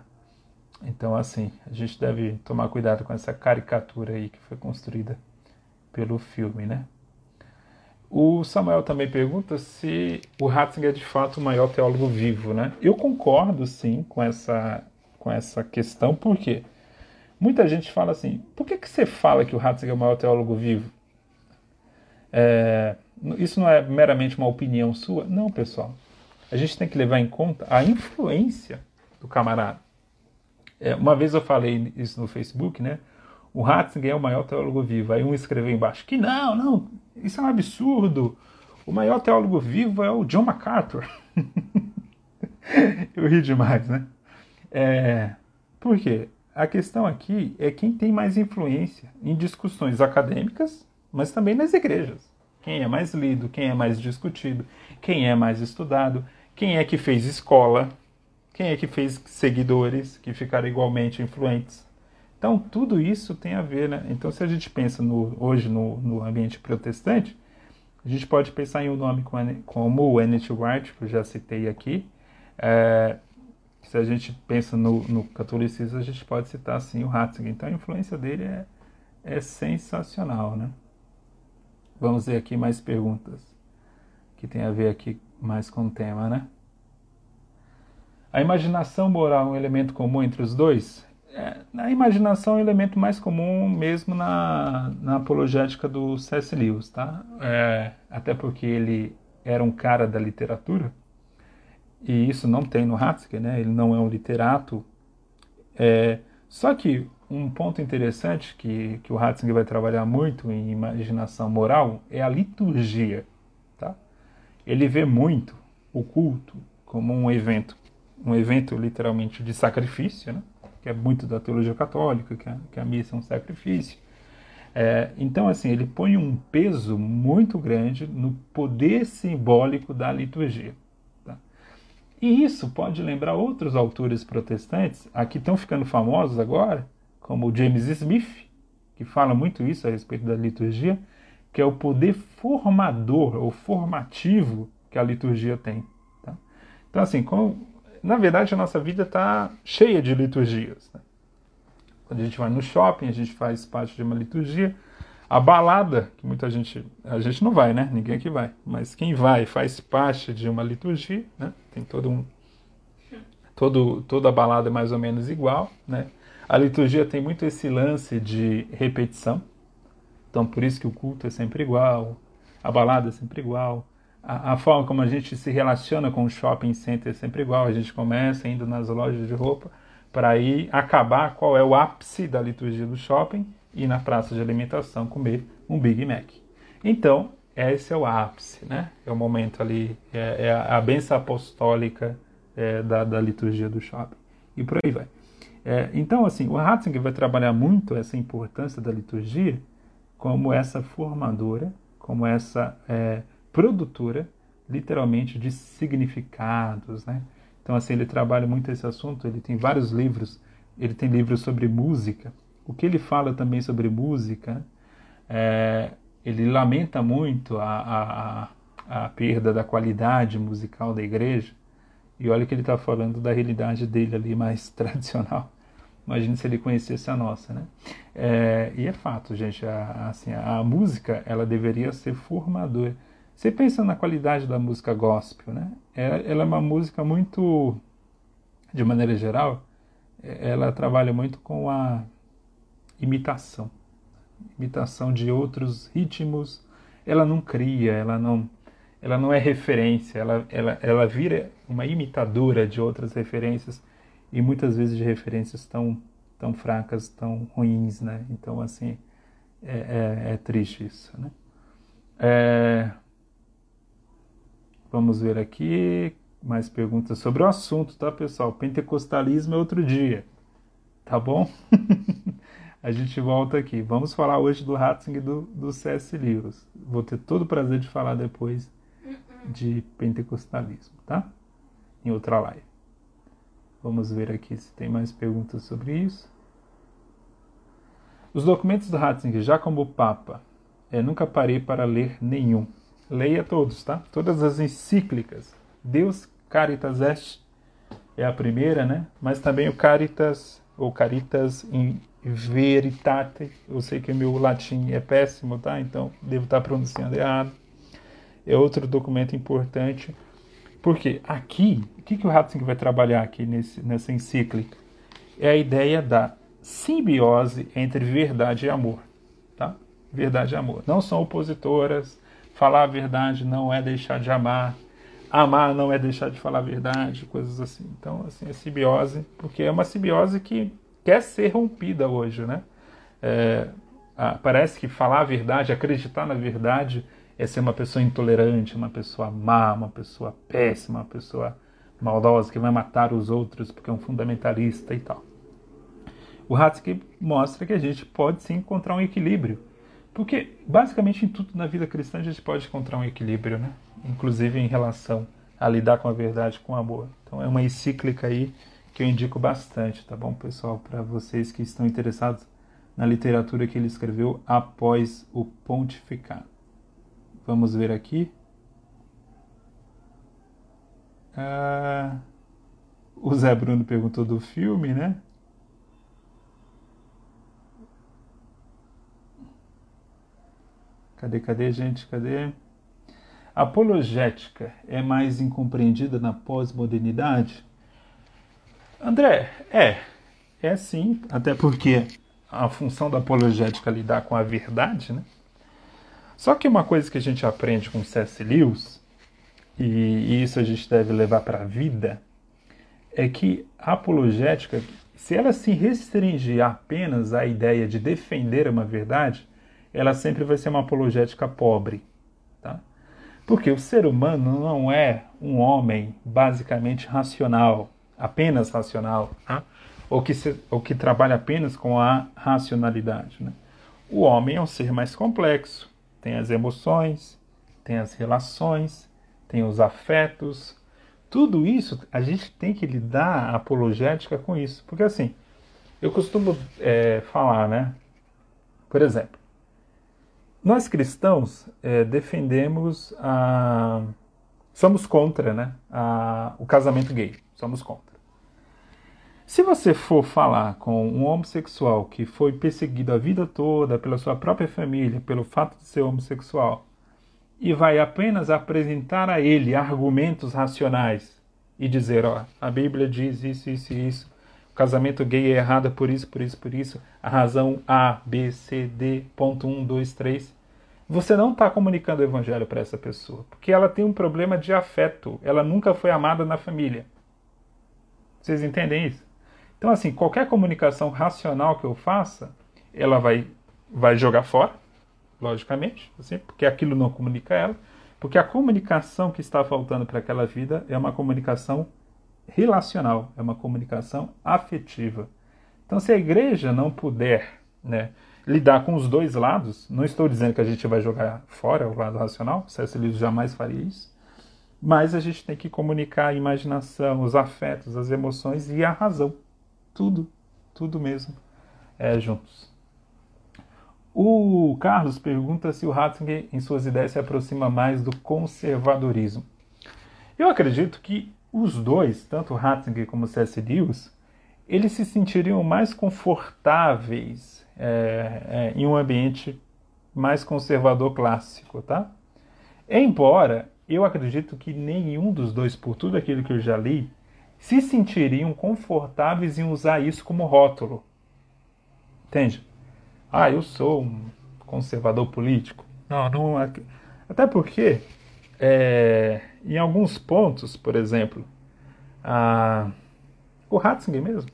então, assim, a gente deve tomar cuidado com essa caricatura aí que foi construída pelo filme, né? O Samuel também pergunta se o Ratzinger é de fato o maior teólogo vivo, né? Eu concordo, sim, com essa, com essa questão, por quê? Muita gente fala assim, por que, que você fala que o Ratzinger é o maior teólogo vivo? É, isso não é meramente uma opinião sua? Não, pessoal. A gente tem que levar em conta a influência do camarada. É, uma vez eu falei isso no Facebook, né? O Ratzinger é o maior teólogo vivo. Aí um escreveu embaixo que não, não, isso é um absurdo. O maior teólogo vivo é o John MacArthur. <laughs> eu ri demais, né? É, por quê? A questão aqui é quem tem mais influência em discussões acadêmicas, mas também nas igrejas. Quem é mais lido, quem é mais discutido, quem é mais estudado, quem é que fez escola, quem é que fez seguidores que ficaram igualmente influentes. Então, tudo isso tem a ver, né? Então, se a gente pensa no, hoje no, no ambiente protestante, a gente pode pensar em um nome como o N.T. Wright, que eu já citei aqui, é, se a gente pensa no, no, catolicismo, a gente pode citar assim o Ratzinger. Então a influência dele é, é sensacional, né? Vamos ver aqui mais perguntas que tem a ver aqui mais com o tema, né? A imaginação moral é um elemento comum entre os dois? É, a imaginação é um elemento mais comum mesmo na, na apologética do C.S. Lewis, tá? É, até porque ele era um cara da literatura, e isso não tem no Ratzinger, né? ele não é um literato. É, só que um ponto interessante que, que o Ratzinger vai trabalhar muito em imaginação moral é a liturgia. Tá? Ele vê muito o culto como um evento, um evento literalmente de sacrifício, né? que é muito da teologia católica, que a, que a missa é um sacrifício. É, então, assim, ele põe um peso muito grande no poder simbólico da liturgia. E isso pode lembrar outros autores protestantes, aqui estão ficando famosos agora, como o James Smith, que fala muito isso a respeito da liturgia, que é o poder formador ou formativo que a liturgia tem. Tá? Então, assim, como, na verdade, a nossa vida está cheia de liturgias. Né? Quando a gente vai no shopping, a gente faz parte de uma liturgia. A balada, que muita gente. A gente não vai, né? Ninguém aqui vai. Mas quem vai faz parte de uma liturgia, né? Tem todo um. Todo, toda a balada é mais ou menos igual, né? A liturgia tem muito esse lance de repetição. Então, por isso que o culto é sempre igual, a balada é sempre igual, a, a forma como a gente se relaciona com o shopping center é sempre igual. A gente começa indo nas lojas de roupa para ir acabar qual é o ápice da liturgia do shopping ir na praça de alimentação comer um Big Mac. Então, esse é o ápice, né? É o momento ali, é, é a benção apostólica é, da, da, liturgia do shopping. E por aí vai. É, então, assim, o Ratzinger vai trabalhar muito essa importância da liturgia como essa formadora, como essa é, produtora literalmente de significados, né? Então, assim, ele trabalha muito esse assunto, ele tem vários livros, ele tem livros sobre música. O que ele fala também sobre música, é, ele lamenta muito a, a, a perda da qualidade musical da igreja, e olha que ele está falando da realidade dele ali mais <laughs> tradicional. Imagine se ele conhecesse a nossa, né? É, e é fato, gente, a, assim, a, música ela deveria ser formadora. Você pensa na qualidade da música gospel, né? Ela, ela é uma música muito, de maneira geral, ela trabalha muito com a imitação, imitação de outros ritmos. Ela não cria, ela não ela não é referência, ela, ela, ela vira uma imitadora de outras referências e muitas vezes de referências tão, tão fracas, tão ruins, né? Então, assim, é, é, é triste isso, né? É... Vamos ver aqui mais perguntas sobre o assunto, tá, pessoal? Pentecostalismo é outro dia, tá bom? <laughs> a gente volta aqui. Vamos falar hoje do Ratzinger e do, do C.S. Lewis. Vou ter todo o prazer de falar depois de pentecostalismo, tá? Em outra live. Vamos ver aqui se tem mais perguntas sobre isso. Os documentos do Ratzinger, já como Papa, é, nunca parei para ler nenhum. Leia todos, tá? Todas as encíclicas. Deus Caritas Est é a primeira, né? Mas também o Caritas, ou Caritas in Veritate. Eu sei que meu latim é péssimo, tá? Então devo estar pronunciando errado é outro documento importante. Porque aqui, o que, que o Ratzinger vai trabalhar aqui nesse, nessa encíclica? É a ideia da simbiose entre verdade e amor. Tá? Verdade e amor. Não são opositoras. Falar a verdade não é deixar de amar. Amar não é deixar de falar a verdade, coisas assim. Então, assim, é simbiose, porque é uma simbiose que quer ser rompida hoje, né? É, parece que falar a verdade, acreditar na verdade, é ser uma pessoa intolerante, uma pessoa má, uma pessoa péssima, uma pessoa maldosa que vai matar os outros porque é um fundamentalista e tal. O Hatzke mostra que a gente pode sim encontrar um equilíbrio, porque basicamente em tudo na vida cristã a gente pode encontrar um equilíbrio, né? Inclusive em relação a lidar com a verdade, com amor. Então é uma encíclica aí que eu indico bastante, tá bom, pessoal, para vocês que estão interessados na literatura que ele escreveu após o pontificado. Vamos ver aqui. Ah, o Zé Bruno perguntou do filme, né? Cadê, cadê, gente? Cadê? Apologética é mais incompreendida na pós-modernidade? André, é. É sim, até porque a função da apologética é lidar com a verdade, né? Só que uma coisa que a gente aprende com C.S. Lewis, e isso a gente deve levar para a vida, é que a apologética, se ela se restringir apenas à ideia de defender uma verdade, ela sempre vai ser uma apologética pobre. Tá? Porque o ser humano não é um homem basicamente racional, apenas racional, tá? ou, que se, ou que trabalha apenas com a racionalidade. Né? O homem é um ser mais complexo tem as emoções, tem as relações, tem os afetos. Tudo isso a gente tem que lidar apologética com isso. Porque assim, eu costumo é, falar, né? Por exemplo, nós cristãos é, defendemos a. Somos contra né, a, o casamento gay. Somos contra. Se você for falar com um homossexual que foi perseguido a vida toda pela sua própria família pelo fato de ser homossexual e vai apenas apresentar a ele argumentos racionais e dizer, ó, a Bíblia diz isso, isso e isso, o casamento gay é errado por isso, por isso, por isso, a razão A, B, C, D, ponto 1, 2, 3, você não está comunicando o evangelho para essa pessoa, porque ela tem um problema de afeto, ela nunca foi amada na família. Vocês entendem isso? Então, assim, qualquer comunicação racional que eu faça, ela vai, vai jogar fora, logicamente, assim, porque aquilo não comunica ela, porque a comunicação que está faltando para aquela vida é uma comunicação relacional, é uma comunicação afetiva. Então, se a igreja não puder né, lidar com os dois lados, não estou dizendo que a gente vai jogar fora o lado racional, C.S. Lewis jamais faria isso, Mas a gente tem que comunicar a imaginação, os afetos, as emoções e a razão. Tudo, tudo mesmo é, juntos. O Carlos pergunta se o Ratzinger, em suas ideias, se aproxima mais do conservadorismo. Eu acredito que os dois, tanto Ratzinger como C.S. Lewis, eles se sentiriam mais confortáveis é, é, em um ambiente mais conservador clássico, tá? Embora eu acredito que nenhum dos dois, por tudo aquilo que eu já li, se sentiriam confortáveis em usar isso como rótulo. Entende? Ah, eu sou um conservador político. Não, não. Até porque, é, em alguns pontos, por exemplo, a, o Ratzinger mesmo,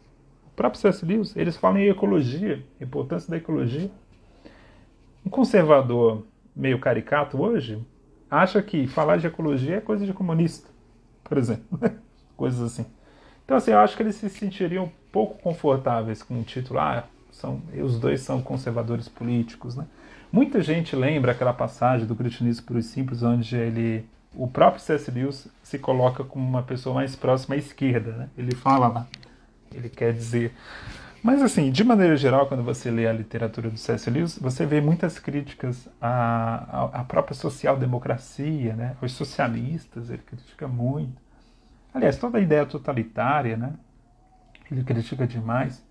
o próprio C.S. Lewis, eles falam em ecologia, importância da ecologia. Um conservador meio caricato hoje acha que falar de ecologia é coisa de comunista, por exemplo. <laughs> Coisas assim. Então, assim, eu acho que eles se sentiriam pouco confortáveis com o título, ah, são, os dois são conservadores políticos, né? Muita gente lembra aquela passagem do Cristianismo por os Simples, onde ele, o próprio C.S. Lewis se coloca como uma pessoa mais próxima à esquerda, né? Ele fala lá, ele quer dizer mas, assim, de maneira geral, quando você lê a literatura do C.S. Lewis, você vê muitas críticas à, à própria social-democracia, né? aos socialistas, ele critica muito. Aliás, toda a ideia totalitária, né? ele critica demais.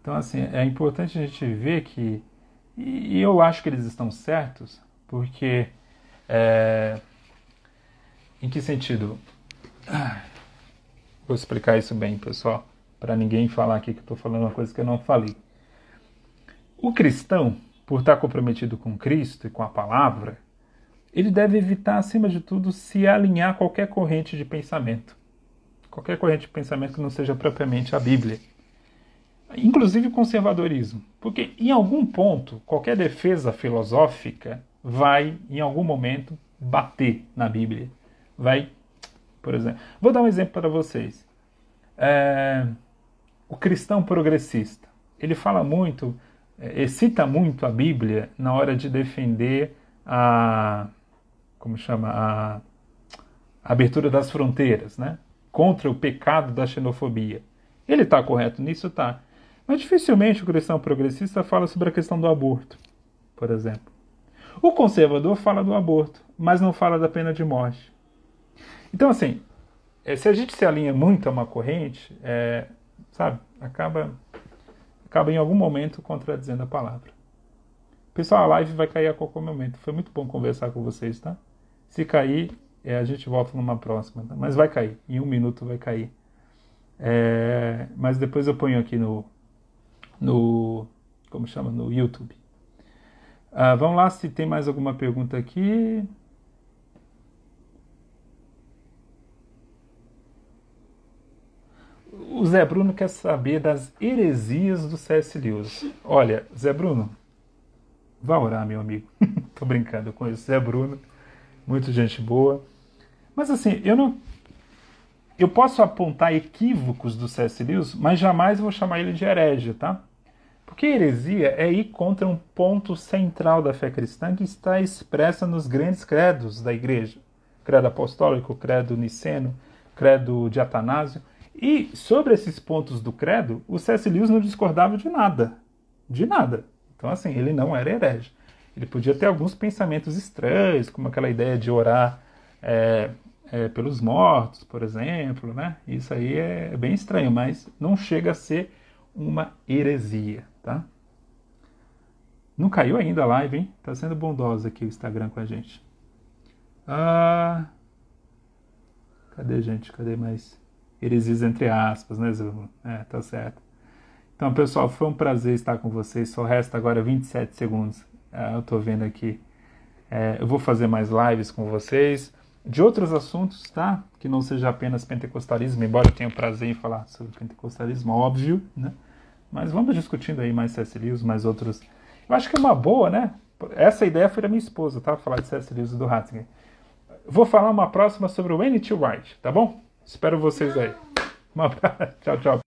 Então, assim, é importante a gente ver que. E eu acho que eles estão certos, porque. É, em que sentido? Vou explicar isso bem, pessoal para ninguém falar aqui que estou falando uma coisa que eu não falei. O cristão, por estar comprometido com Cristo e com a palavra, ele deve evitar, acima de tudo, se alinhar a qualquer corrente de pensamento. Qualquer corrente de pensamento que não seja propriamente a Bíblia. Inclusive o conservadorismo. Porque, em algum ponto, qualquer defesa filosófica vai, em algum momento, bater na Bíblia. Vai, por exemplo. Vou dar um exemplo para vocês. É, o cristão progressista. Ele fala muito, é, cita muito a Bíblia na hora de defender a como chama a, a abertura das fronteiras, né? Contra o pecado da xenofobia. Ele está correto nisso, tá? Mas dificilmente o cristão progressista fala sobre a questão do aborto, por exemplo. O conservador fala do aborto, mas não fala da pena de morte. Então, assim, é, se a gente se alinha muito a uma corrente, é, sabe? Acaba, acaba em algum momento contradizendo a palavra. Pessoal, a live vai cair a qualquer momento. Foi muito bom conversar com vocês, tá? Se cair, é, a gente volta numa próxima. Tá? Mas vai cair. Em um minuto vai cair. É, mas depois eu ponho aqui no, no como chama, no YouTube. Ah, vamos lá, se tem mais alguma pergunta aqui. o Zé Bruno quer saber das heresias do C.S. Lewis. Olha, Zé Bruno, vá orar, meu amigo. <laughs> Tô brincando com isso. Zé Bruno, muita gente boa. Mas assim, eu não. Eu posso apontar equívocos do C.S. Lewis, mas jamais vou chamar ele de herege, tá? Porque heresia é ir contra um ponto central da fé cristã que está expressa nos grandes credos da igreja: credo apostólico, credo niceno, credo de Atanásio. E sobre esses pontos do credo, o C.S. Lewis não discordava de nada. De nada. Então, assim, ele não era herege. Ele podia ter alguns pensamentos estranhos, como aquela ideia de orar é, é, pelos mortos, por exemplo, né? Isso aí é bem estranho, mas não chega a ser uma heresia, tá? Não caiu ainda a live, hein? Tá sendo bondosa aqui o Instagram com a gente. Ah, cadê, gente? Cadê mais? heresias entre aspas, né, Zulu? É, tá certo. Então, pessoal, foi um prazer estar com vocês. Só resta agora 27 segundos. É, eu tô vendo aqui. É, eu vou fazer mais lives com vocês de outros assuntos, tá? Que não seja apenas pentecostalismo, embora eu tenha prazer em falar sobre pentecostalismo, óbvio, né? Mas vamos discutindo aí mais C.S. Lewis, mais outros. Eu acho que é uma boa, né? Essa ideia foi da minha esposa, tá? Falar de C.S. Lewis e do Ratzinger. Vou falar uma próxima sobre o N.T. Wright, tá bom? Espero vocês aí. Um abraço. Tchau, tchau.